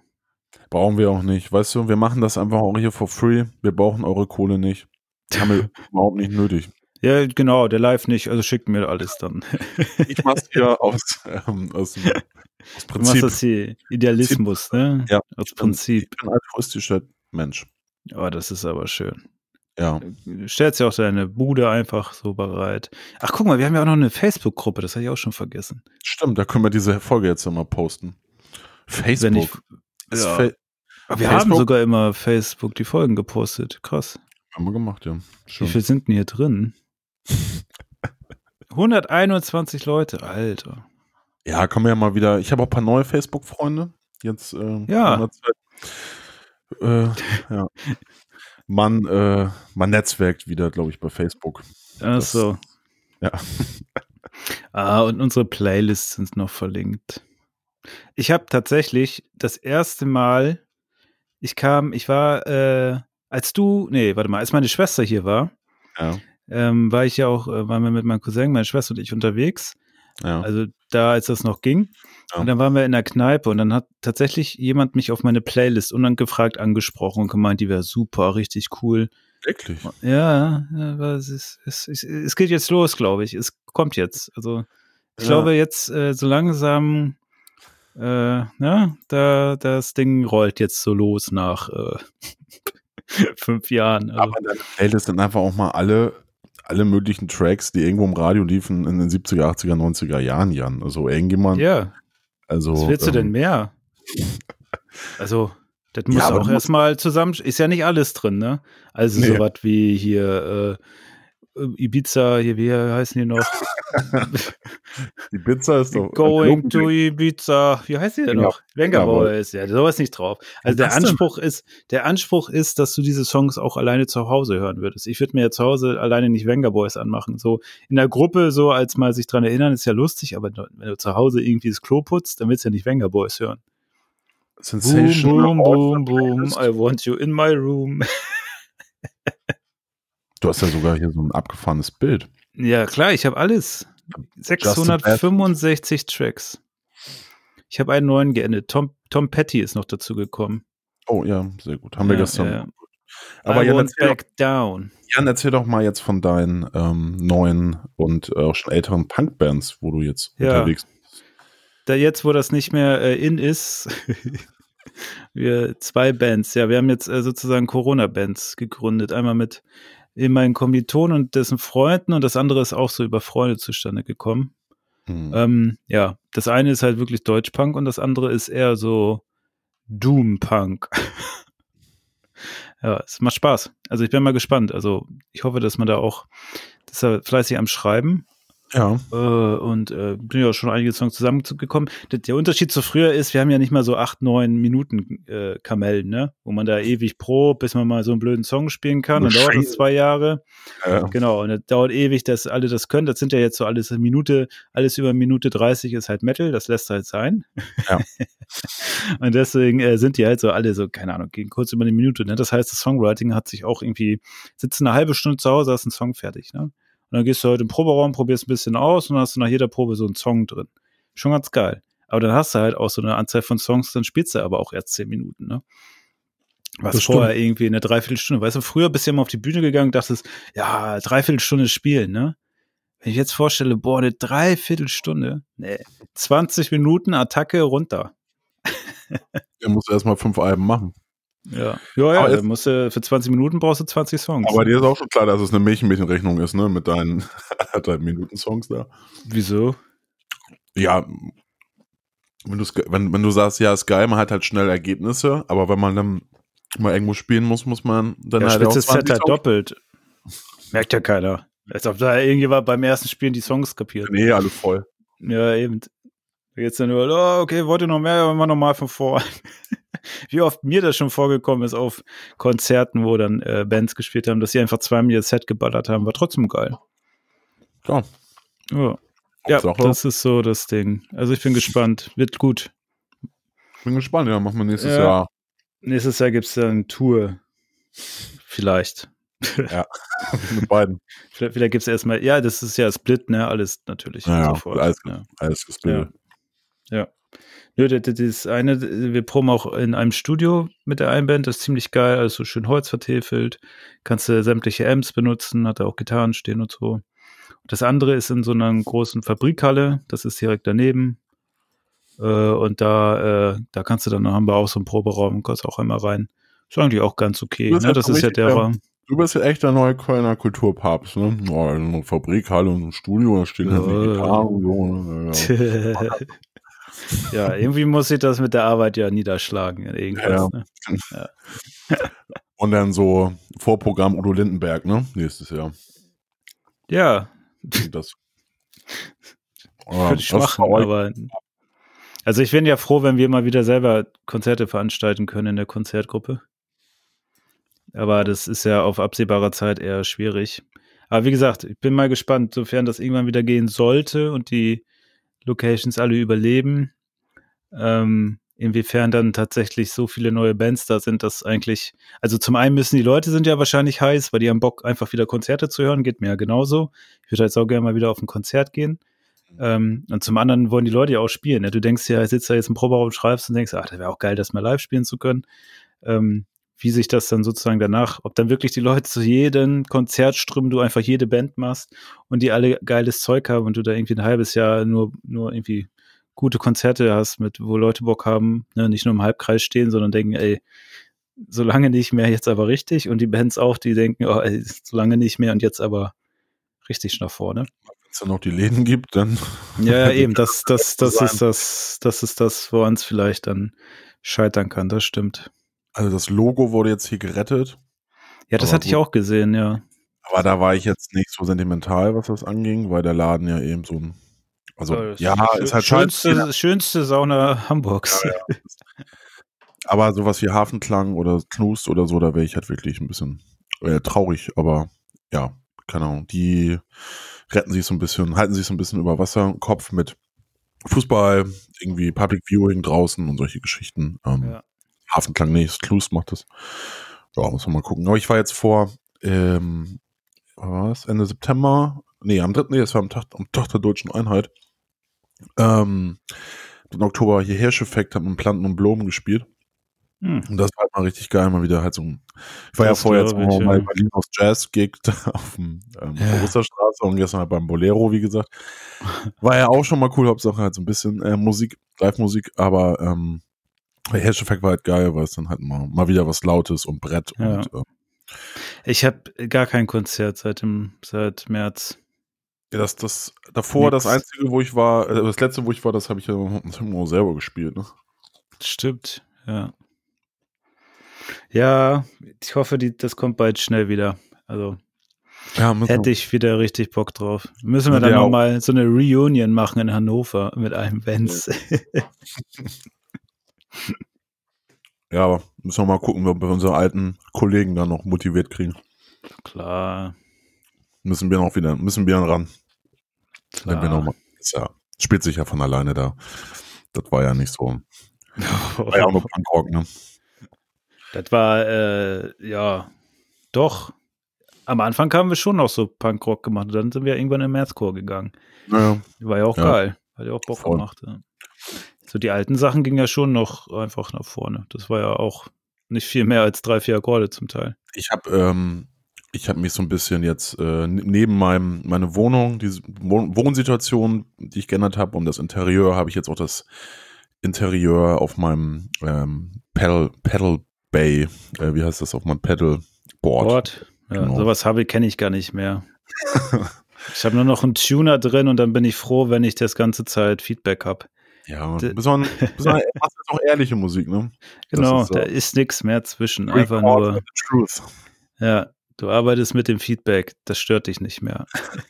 Brauchen wir auch nicht. Weißt du, wir machen das einfach auch hier for free. Wir brauchen eure Kohle nicht. Haben wir <laughs> überhaupt nicht nötig. Ja, genau, der Live nicht, also schickt mir alles dann. <laughs> ich mach's hier aus, ähm, aus, aus Prinzip. Du machst das hier Idealismus, ne? Ja. Aus Prinzip. Ich bin ein altruistischer Mensch. Oh, das ist aber schön. Ja. Stellst ja auch deine Bude einfach so bereit. Ach, guck mal, wir haben ja auch noch eine Facebook-Gruppe, das hatte ich auch schon vergessen. Stimmt, da können wir diese Folge jetzt immer posten. Facebook. Ich, ja. Fa aber wir Facebook? haben sogar immer Facebook die Folgen gepostet. Krass. Haben wir gemacht, ja. Schön. Wie viel sind denn hier drin? 121 Leute, Alter. Ja, kommen wir ja mal wieder. Ich habe auch ein paar neue Facebook-Freunde. Jetzt, äh, ja. Äh, ja man, äh, man netzwerkt wieder, glaube ich, bei Facebook. Ach so. Ja. <laughs> ah, und unsere Playlists sind noch verlinkt. Ich habe tatsächlich das erste Mal, ich kam, ich war, äh, als du, nee, warte mal, als meine Schwester hier war, ja. Ähm, war ich ja auch, äh, waren wir mit meinem Cousin, meine Schwester und ich unterwegs. Ja. Also da, als das noch ging. Ja. Und dann waren wir in der Kneipe und dann hat tatsächlich jemand mich auf meine Playlist unangefragt angesprochen und gemeint, die wäre super, richtig cool. Wirklich? Ja, ja es, ist, es, es, es geht jetzt los, glaube ich. Es kommt jetzt. Also ich ja. glaube jetzt äh, so langsam, äh, ja, ne, da das Ding rollt jetzt so los nach äh, <laughs> fünf Jahren. Also. Aber deine Playlist sind einfach auch mal alle alle möglichen Tracks, die irgendwo im Radio liefen in den 70er, 80er, 90er Jahren, Jan. Also irgendjemand. Ja. Also, Was willst ähm, du denn ähm, mehr? <laughs> Also, das muss ja, auch erstmal zusammen. Ist ja nicht alles drin, ne? Also, nee. sowas wie hier äh, Ibiza, hier, wie heißen die noch? <laughs> Ibiza ist doch. Going to Ibiza. Wie heißt die denn noch? Venga Boys. Ja, sowas nicht drauf. Also der Anspruch ist, der Anspruch ist, dass du diese Songs auch alleine zu Hause hören würdest. Ich würde mir ja zu Hause alleine nicht Venga Boys anmachen. So in der Gruppe, so als mal sich dran erinnern, ist ja lustig, aber wenn du zu Hause irgendwie das Klo putzt, dann willst du ja nicht Venga Boys hören. Sensation. Boom, boom, boom, boom. I want you in my room. Du hast ja sogar hier so ein abgefahrenes Bild. Ja, klar, ich habe alles. 665 Tracks. Ich habe einen neuen geendet. Tom, Tom Petty ist noch dazu gekommen. Oh ja, sehr gut. Haben wir gestern. Ja. Aber I Jan erzähl, back down. Jan, erzähl doch mal jetzt von deinen ähm, neuen und äh, auch schon älteren Punkbands, wo du jetzt Ja. unterwegs bist. Da jetzt, wo das nicht mehr äh, in ist, <laughs> wir zwei Bands, ja, wir haben jetzt äh, sozusagen Corona-Bands gegründet. Einmal mit eben meinen Kommilitonen und dessen Freunden und das andere ist auch so über Freunde zustande gekommen. Hm. Ähm, ja, das eine ist halt wirklich Deutschpunk und das andere ist eher so Doom-Punk. <laughs> ja, es macht Spaß. Also ich bin mal gespannt. Also ich hoffe, dass man da auch, das ist er fleißig am Schreiben ja. äh, und äh, bin ja auch schon einige Songs zusammengekommen. Der, Unterschied zu früher ist, wir haben ja nicht mal so acht, neun Minuten äh, Kamellen, ne? Wo man da ewig probt, bis man mal so einen blöden Song spielen kann. Dann dauert das zwei Jahre. ja. Genau, und das dauert ewig, dass alle das können. Das sind ja jetzt so alles eine Minute, alles über Minute 30 ist halt Metal, das lässt halt sein. Ja. <laughs> und deswegen äh, sind die halt so alle so, keine Ahnung, gehen kurz über eine Minute. Ne? Das heißt, das Songwriting hat sich auch irgendwie, sitzt eine halbe Stunde zu Hause, hast einen Song fertig. Ne? Und dann gehst du heute im Proberaum, probierst ein bisschen aus und dann hast du nach jeder Probe so einen Song drin. Schon ganz geil. Aber dann hast du halt auch so eine Anzahl von Songs, dann spielst du aber auch erst zehn Minuten, ne? Was Das vorher irgendwie eine Dreiviertelstunde, weißt du, früher bist du ja immer auf die Bühne gegangen, dachtest, ja, Dreiviertelstunde spielen, ne? Wenn ich jetzt vorstelle, boah, eine Dreiviertelstunde, nee, 20 Minuten Attacke runter. <laughs> Der muss erstmal fünf Alben machen. Ja, ja, ja, Aber jetzt- musst du, für 20 Minuten brauchst du 20 Songs. Aber dir ist auch schon klar, dass es eine Milchmädchenrechnung ist, ne? Mit deinen <laughs> anderthalb Minuten-Songs da. Wieso? Ja, wenn, wenn, wenn du sagst, ja, ist geil, man hat halt schnell Ergebnisse, aber wenn man dann mal irgendwo spielen muss, muss man dann Ja, halt Set 20 halt doppelt. Merkt ja keiner. Als ob da irgendjemand beim ersten Spielen die Songs kapiert. Nee, alle voll. Ja, eben. Jetzt dann nur, oh, okay, wollt ihr noch mehr? Ja, immer nochmal von vor. Wie oft mir das schon vorgekommen ist auf Konzerten, wo dann äh, Bands gespielt haben, dass sie einfach zweimal ihr Set geballert haben, war trotzdem geil. Klar. Ja, ja das ist so das Ding. Also ich bin gespannt. Wird gut. Bin gespannt, ja, machen wir nächstes Ja. Jahr. Nächstes Jahr gibt es dann Tour. Vielleicht. <laughs> Mit beiden. Vielleicht, vielleicht gibt es erstmal, ja, das ist ja Split, ne? Alles natürlich. Ja, ja, sofort. alles, ja. alles gespielt. Ja. Nö, das, das eine, wir proben auch in einem Studio mit der einen Band, das ist ziemlich geil, also schön Holz vertäfelt, kannst du sämtliche Amps benutzen, hat da auch Gitarren stehen und so. Das andere ist in so einer großen Fabrikhalle, das ist direkt daneben. Äh, und da, äh, da kannst du dann, haben wir auch so einen Proberaum kannst auch einmal rein. Ist eigentlich auch ganz okay. Ne? halt Das ist ja der Raum. Du bist ja echt der neue Kölner Kulturpapst, ne? Oh, eine Fabrikhalle und ein Studio, da stehen halt Ja. die Gitarren und so. Ne? Ja, <laughs> ja. ja, irgendwie muss sich das mit der Arbeit ja niederschlagen. Irgendwas, Ja. ne? <laughs> Und dann so Vorprogramm Udo Lindenberg, ne? Nächstes Jahr. ja Das. <laughs> Würde ich das machen, aber. Also ich bin ja froh, wenn wir mal wieder selber Konzerte veranstalten können in der Konzertgruppe. Aber das ist ja auf absehbarer Zeit eher schwierig. Aber wie gesagt, ich bin mal gespannt, sofern das irgendwann wieder gehen sollte und die Locations alle überleben, ähm, inwiefern dann tatsächlich so viele neue Bands da sind, dass eigentlich, also zum einen müssen die Leute sind ja wahrscheinlich heiß, weil die haben Bock, einfach wieder Konzerte zu hören, geht mir ja genauso. Ich würde jetzt auch gerne mal wieder auf ein Konzert gehen. Ähm, und zum anderen wollen die Leute ja auch spielen. Ne? Du denkst ja, sitzt da jetzt im Proberaum, schreibst und denkst, ach, das wäre auch geil, das mal live spielen zu können. Ähm, wie sich das dann sozusagen danach, ob dann wirklich die Leute zu jedem Konzert strömen, du einfach jede Band machst und die alle geiles Zeug haben und du da irgendwie ein halbes Jahr nur, nur irgendwie gute Konzerte hast, mit, wo Leute Bock haben, ne? nicht nur im Halbkreis stehen, sondern denken, ey, so lange nicht mehr, jetzt aber richtig. Und die Bands auch, die denken, oh, ey, so lange nicht mehr und jetzt aber richtig nach vorne. Wenn es dann noch die Läden gibt, dann. <laughs> Ja, ja, eben, das, das, das sein. ist das, das ist das, woran es vielleicht dann scheitern kann, das stimmt. Also das Logo wurde jetzt hier gerettet. Ja, das hatte ich gut. auch gesehen, ja. Aber da war ich jetzt nicht so sentimental, was das anging, weil der Laden ja eben so ein. Also, ja, schö- ist halt schönste, schönste. schönste Sauna Hamburgs. Aber sowas wie Hafenklang oder Knust oder so, da wäre ich halt wirklich ein bisschen äh, traurig. Aber ja, keine Ahnung. Die retten sich so ein bisschen, halten sich so ein bisschen über Wasser im Kopf mit Fußball, irgendwie Public Viewing draußen und solche Geschichten. Ähm, Ja. Hafenklang, nee, Knust macht das. Ja, muss man mal gucken. Aber ich war jetzt vor, ähm, was, Ende September, nee, am 3., nee, das war am Tag, am Tag der deutschen Einheit, ähm, im Oktober hier Hirscheffekt, haben in Planten und Blumen gespielt. Hm. Und das war halt mal richtig geil, mal wieder halt so. Ich war das ja vorher jetzt auch mal bei Berlin aus Jazz Gig <laughs> auf dem ähm, ja. Osterstraße und gestern halt beim Bolero, wie gesagt. <laughs> War ja auch schon mal cool, Hauptsache halt so ein bisschen äh, Musik, Live-Musik, aber ähm, der Effekt war halt geil, weil es dann halt mal, mal wieder was Lautes und Brett ja. und äh, ich habe gar kein Konzert seit dem seit März. Ja, das, das davor, Nix. das einzige, wo ich war, äh, das letzte, wo ich war, das habe ich ja auch selber gespielt, ne? Stimmt, ja. Ja, ich hoffe, die, das kommt bald schnell wieder. Also ja, hätte ich wieder richtig Bock drauf. Müssen wir dann ja, nochmal so eine Reunion machen in Hannover mit einem Benz. <laughs> <laughs> Ja, aber müssen wir mal gucken, ob wir unsere alten Kollegen da noch motiviert kriegen. Klar. Müssen wir noch wieder, müssen wir ran. Klar. Wir noch mal, ist ja, spielt sich ja von alleine da. Das war ja nicht so. <laughs> War ja auch nur Punkrock, ne? Das war, äh, ja, doch. Am Anfang haben wir schon noch so Punkrock gemacht. Dann sind wir irgendwann im Märzchor gegangen. Ja. War ja auch ja. geil. Hat ja auch Bock Voll. gemacht. Ja. So die alten Sachen gingen ja schon noch einfach nach vorne. Das war ja auch nicht viel mehr als drei, vier Akkorde zum Teil. Ich habe ähm, ich habe mich so ein bisschen jetzt äh, neben meinem meine Wohnung, diese Wohnsituation, die ich geändert habe, um das Interieur, habe ich jetzt auch das Interieur auf meinem ähm, Pedal, Pedal Bay, äh, wie heißt das, auf meinem Pedal Board. Board. Ja, genau. sowas habe ich, kenne ich gar nicht mehr. <laughs> ich habe nur noch einen Tuner drin und dann bin ich froh, wenn ich das ganze Zeit Feedback habe. Ja, besonders, besonders machst auch ehrliche Musik, ne? Genau, ist, da äh, ist nichts mehr zwischen. Einfach nur. Ja, du arbeitest mit dem Feedback, das stört dich nicht mehr.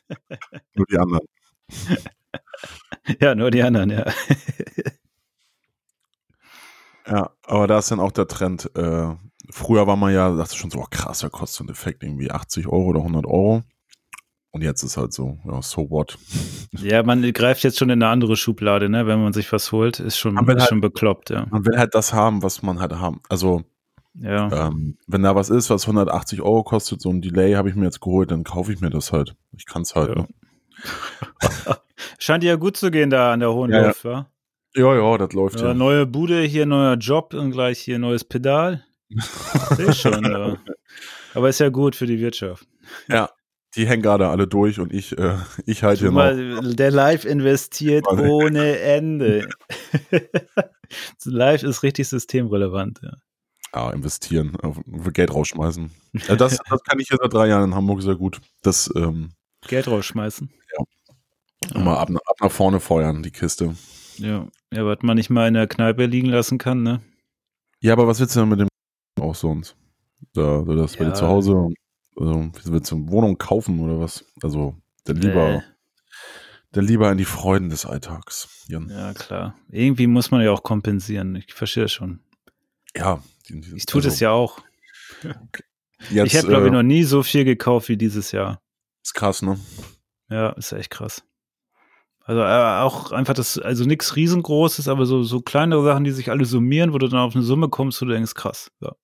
<laughs> nur die anderen. <laughs> ja, nur die anderen, ja. <laughs> ja, aber da ist dann auch der Trend. Äh, früher war man ja, dachte schon so, oh, krass, da kostet so ein Effekt irgendwie 80 Euro oder 100 Euro. Und jetzt ist halt so, ja, so what. Ja, man greift jetzt schon in eine andere Schublade, ne? Wenn man sich was holt, ist schon, ist halt, schon bekloppt, ja. Man will halt das haben, was man halt haben. Also, ja. Ähm, wenn da was ist, was 180 Euro kostet, so ein Delay habe ich mir jetzt geholt, dann kaufe ich mir das halt. Ich kann es halt. Ja. Ne? <laughs> Scheint ja gut zu gehen da an der Hohen ja, ja. Ja, ja, das läuft ja, ja. Neue Bude, hier neuer Job und gleich hier neues Pedal. Sehe schon, ja. Aber ist ja gut für die Wirtschaft. Ja, die hängen gerade alle durch und ich, äh, <laughs> ich halte hier mal, noch. Der Live investiert ohne <laughs> Ende. <laughs> Live ist richtig systemrelevant. Ja, ja investieren, Geld rausschmeißen. das, das kann ich hier seit drei Jahren in Hamburg sehr gut. Das, ähm, Geld rausschmeißen. Ja. Mal ab, ab nach vorne feuern, die Kiste. Ja. ja, was man nicht mal in der Kneipe liegen lassen kann, ne? Ja, aber was willst du denn mit dem auch sonst? Da, das ja. bei dir zu Hause also, willst du eine Wohnung kaufen oder was? Also, dann lieber, äh. dann lieber in die Freuden des Alltags. Jan. Ja, klar. Irgendwie muss man ja auch kompensieren. Ich verstehe das schon. Ja. Ich tue also, das ja auch. Jetzt, ich habe, glaube ich, äh, noch nie so viel gekauft wie dieses Jahr. Ist krass, ne? Ja, ist echt krass. Also äh, auch einfach das, also nichts riesengroßes, aber so, so kleinere Sachen, die sich alle summieren, wo du dann auf eine Summe kommst, wo du denkst, krass. Ja.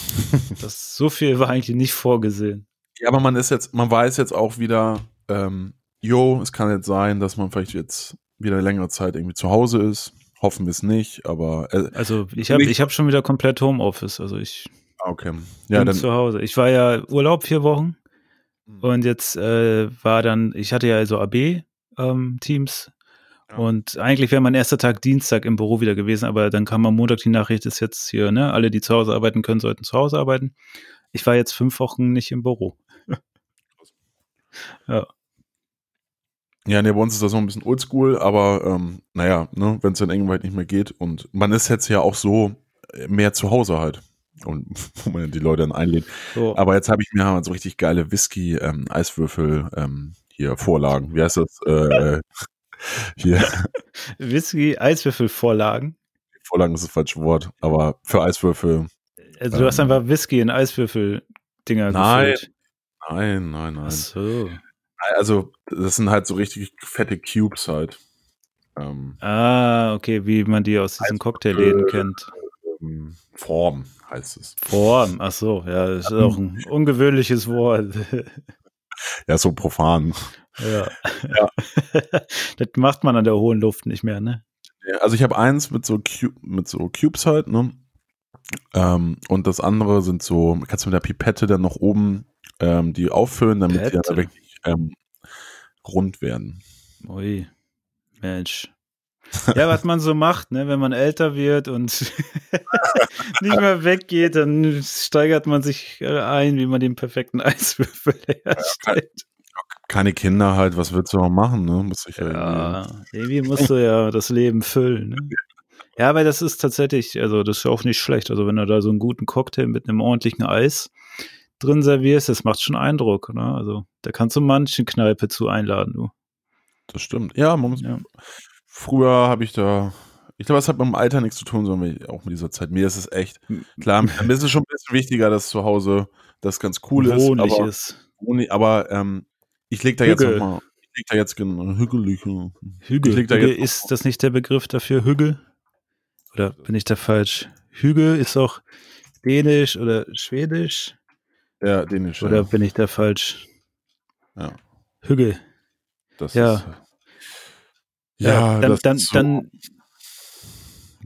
<laughs> das, so viel war eigentlich nicht vorgesehen. Ja, aber man ist jetzt, man weiß jetzt auch wieder, ähm, jo, es kann jetzt sein, dass man vielleicht jetzt wieder längere Zeit irgendwie zu Hause ist. Hoffen wir es nicht, aber. Äh, also ich habe ich hab schon wieder komplett Homeoffice. Also ich ah, okay. ja, bin dann, zu Hause. Ich war ja Urlaub vier Wochen mhm. und jetzt äh, war dann, ich hatte ja also AB-Teams ähm, und eigentlich wäre mein erster Tag Dienstag im Büro wieder gewesen, aber dann kam am Montag die Nachricht, ist jetzt hier, ne, alle, die zu Hause arbeiten können, sollten zu Hause arbeiten. Ich war jetzt fünf Wochen nicht im Büro. <laughs> ja. Ja, ne, bei uns ist das so ein bisschen oldschool, aber ähm, naja, ne, wenn es dann irgendwann nicht mehr geht und man ist jetzt ja auch so äh, mehr zu Hause halt und <laughs> wo man die Leute dann einlädt. So. Aber jetzt habe ich mir so richtig geile Whisky-Eiswürfel ähm, ähm, hier Vorlagen. Wie heißt das? Äh, <laughs> hier. <laughs> Whisky, Eiswürfelvorlagen. Vorlagen ist das falsche Wort, aber für Eiswürfel. Also du ähm, hast einfach Whisky in Eiswürfel-Dinger Nein, gefüllt. nein, nein, nein. Ach so. Also, das sind halt so richtig fette Cubes halt. Ähm, ah, okay, wie man die aus diesen Cocktailläden kennt. Ähm, Form heißt es. Form, ach so, ja, das ist auch ein ungewöhnliches Wort. ja, so profan. Ja. ja. <laughs> das macht man an der hohen Luft nicht mehr, ne? Also ich habe eins mit so, Cube, mit so Cubes halt, ne? Ähm, und das andere sind so, kannst du mit der Pipette dann noch oben ähm, die auffüllen, damit die Pipette? dann wirklich ähm, rund werden. Ui, Mensch. <laughs> Ja, was man so macht, ne? wenn man älter wird und <laughs> nicht mehr weggeht, dann steigert man sich äh, ein, wie man den perfekten Eiswürfel herstellt. Keine Kinder halt, was willst du noch machen, ne? Muss ich ja, irgendwie- Ja, irgendwie musst du ja das Leben füllen. Ne? Ja, aber das ist tatsächlich, also das ist auch nicht schlecht. Also wenn du da so einen guten Cocktail mit einem ordentlichen Eis drin servierst, das macht schon Eindruck. Ne? Also da kannst du manchen Kneipe zu einladen, du. Das stimmt. Ja, man muss, Ja. früher habe ich da, ich glaube, es hat mit dem Alter nichts zu tun, sondern auch mit dieser Zeit. Mir ist es echt, klar, mir ist es schon ein bisschen wichtiger, dass zu Hause das ganz cool ist. Wohnlich aber, ist. Aber ähm, ich leg da jetzt Hügel. nochmal, ich leg da jetzt genau, hügelig. Hügel. Leg da Hügel jetzt- ist das nicht der Begriff dafür, Hügel? Oder bin ich da falsch? Hügel ist auch Dänisch oder Schwedisch? Ja, dänisch. Oder ja. bin ich da falsch? Ja. Hügel. Das Ja. ist, ja, dann, das dann, ist so, dann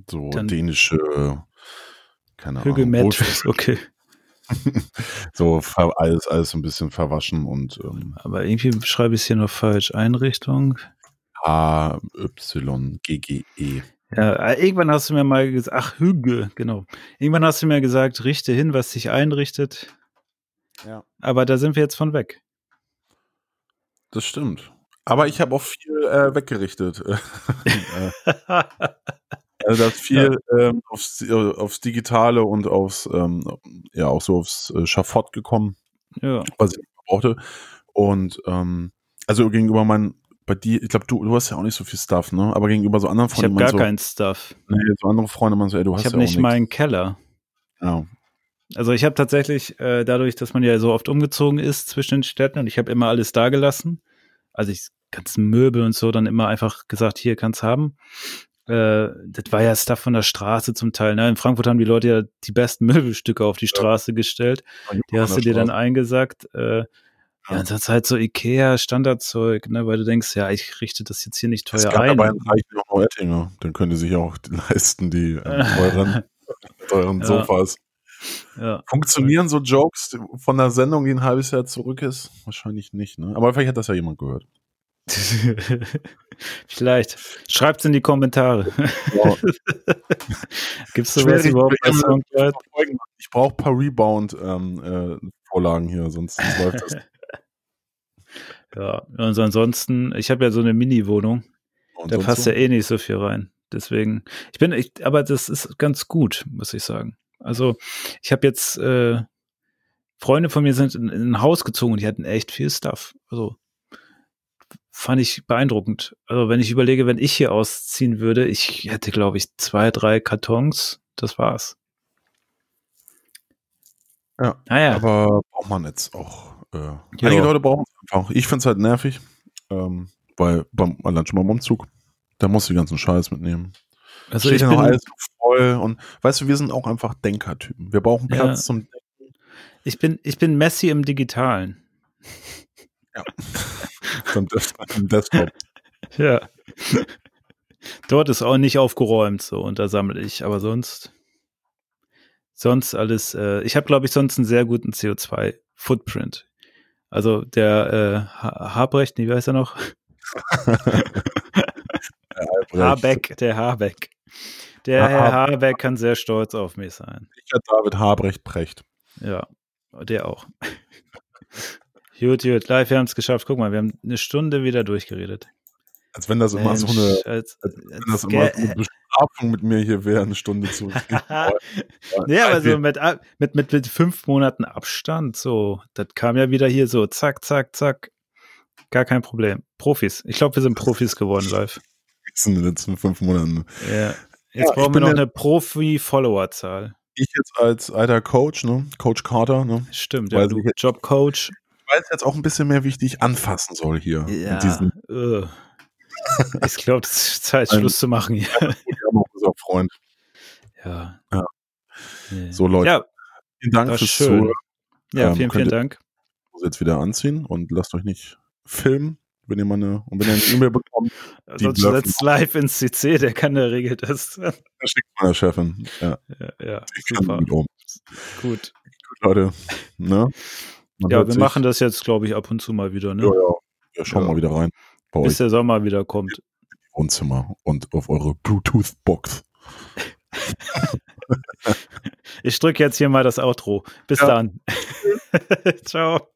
so dänische, keine Hügel Ahnung, Mattress, <laughs> okay. <laughs> so alles, alles ein bisschen verwaschen und ähm, Aber irgendwie schreibe ich es hier noch falsch. Einrichtung. A, Y, G, G, E. Ja, äh, irgendwann hast du mir mal gesagt, ach, Hügel, genau. Irgendwann hast du mir gesagt, richte hin, was sich einrichtet. Ja. Aber da sind wir jetzt von weg. Das stimmt. Aber ich habe auch viel äh, weggerichtet. <laughs> <laughs> Also das viel ähm, aufs, äh, aufs Digitale und aufs, ähm, ja, auch so aufs äh, Schafott gekommen, ja. was ich brauchte. Und ähm, also gegenüber meinen, bei dir, ich glaube, du, du hast ja auch nicht so viel Stuff, ne? Aber gegenüber so anderen Ich Freunden, habe man gar so, keinen Stuff. nee, so andere Freunde, man so, ey, du hast Ich habe ja nicht mal einen Keller. Ja. Also ich habe tatsächlich, äh, dadurch, dass man ja so oft umgezogen ist zwischen den Städten und ich habe immer alles da gelassen, also ich ganzen Möbel und so dann immer einfach gesagt, hier kannst haben. Äh, das war ja Stuff von der Straße zum Teil. Ne? In Frankfurt haben die Leute ja die besten <laughs> Möbelstücke auf die Straße gestellt. Die hast du dir dann eingesackt. Äh, ja, Ja. ansonsten halt so Ikea, Standardzeug, ne, weil du denkst, ja, ich richte das jetzt hier nicht Es teuer gab ein. aber in Reichen Oettinger. Dann können die sich auch <laughs> leisten, die äh, teuren, <laughs> teuren Ja. Sofas. ja. Funktionieren so Jokes von der Sendung, die ein halbes Jahr zurück ist? Wahrscheinlich nicht, ne? Aber vielleicht hat das ja jemand gehört. <laughs> Vielleicht. Schreibt's in die Kommentare. Ja. <laughs> Gibt's sowas überhaupt bei ich- brauche ein paar Rebound-Vorlagen hier, sonst, <laughs> läuft das. Ja, und ansonsten, ich habe ja so eine Mini-Wohnung, da passt so? ja eh nicht so viel rein. Deswegen, ich bin, ich, aber das ist ganz gut, muss ich sagen. Also, ich habe jetzt, äh, Freunde von mir sind in, in ein Haus gezogen und die hatten echt viel Stuff. Also, fand ich beeindruckend. Also, wenn ich überlege, wenn ich hier ausziehen würde, ich hätte, glaube ich, zwei, drei Kartons. Das war's. Ja, Naja, Aber braucht man jetzt auch. Äh, einige Leute brauchen es einfach. Ich finde es halt nervig, ähm, weil beim, allein schon beim Umzug, da musst du die ganzen Scheiß mitnehmen. also Steht ich ja bin, alles voll und weißt du, wir sind auch einfach Denkertypen. Wir brauchen Ja. Platz zum Denken. ich bin, ich bin Messi im Digitalen. Zum <laughs> Zum Desktop. Ja. Dort ist auch nicht aufgeräumt, so, und da sammle ich, aber sonst, sonst alles, äh, ich habe, glaube ich, sonst einen sehr guten CO2-Footprint. Also der äh, Ha- Habrecht, wie heißt er noch? <laughs> Habeck, der Habeck. Der Ja, Herr Habeck. Kann sehr stolz auf mich sein. Richard David Habrecht Precht. Ja, der auch. Gut, gut, live, wir haben es geschafft. Guck mal, wir haben eine Stunde wieder durchgeredet. Als wenn das immer so eine, Mensch, als, als als, wenn das immer so eine Bestrafung mit mir hier wäre, eine Stunde zu. <laughs> Ja, aber so mit, mit, mit, mit fünf Monaten Abstand, so, das kam ja wieder hier so, zack, zack, zack. Gar kein Problem. Profis. Ich glaube, wir sind Profis geworden live. <laughs> in den letzten fünf Monaten. Ja. Jetzt Ja, brauchen wir noch eine Profi-Follower-Zahl. Ich jetzt als alter Coach, ne? Coach Carter, ne? Stimmt, Weil ja, du Jobcoach. Weiß jetzt auch ein bisschen mehr, wie ich dich anfassen soll hier. Ja. Äh. Ich glaube, es ist Zeit, Schluss zu machen auch unser Freund. Ja. Ja. Nee. So, Leute. Ja, Vielen Dank fürs schön. Zuhören. Ja, Ähm, vielen, vielen Dank. Muss jetzt wieder anziehen und lasst euch nicht filmen. wenn ihr mal eine, und wenn ihr eine E-Mail bekommt. Sonst setzt live ins CC, der kann der Regel das. Das schickt meiner Chefin. Ja, ja, ja super. Gut. Gut, Leute. Ne? Man Ja, wir sich. machen das jetzt, glaube ich, ab und zu mal wieder, ne? Ja, ja. ja schauen Ja. mal wieder rein. Bei euch Bis der Sommer wieder kommt. im Wohnzimmer und auf eure Bluetooth-Box. <laughs> Ich drücke jetzt hier mal das Outro. Bis Ja. dann. <laughs> Ciao.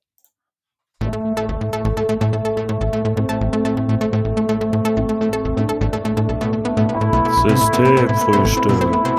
Systemfrühstück.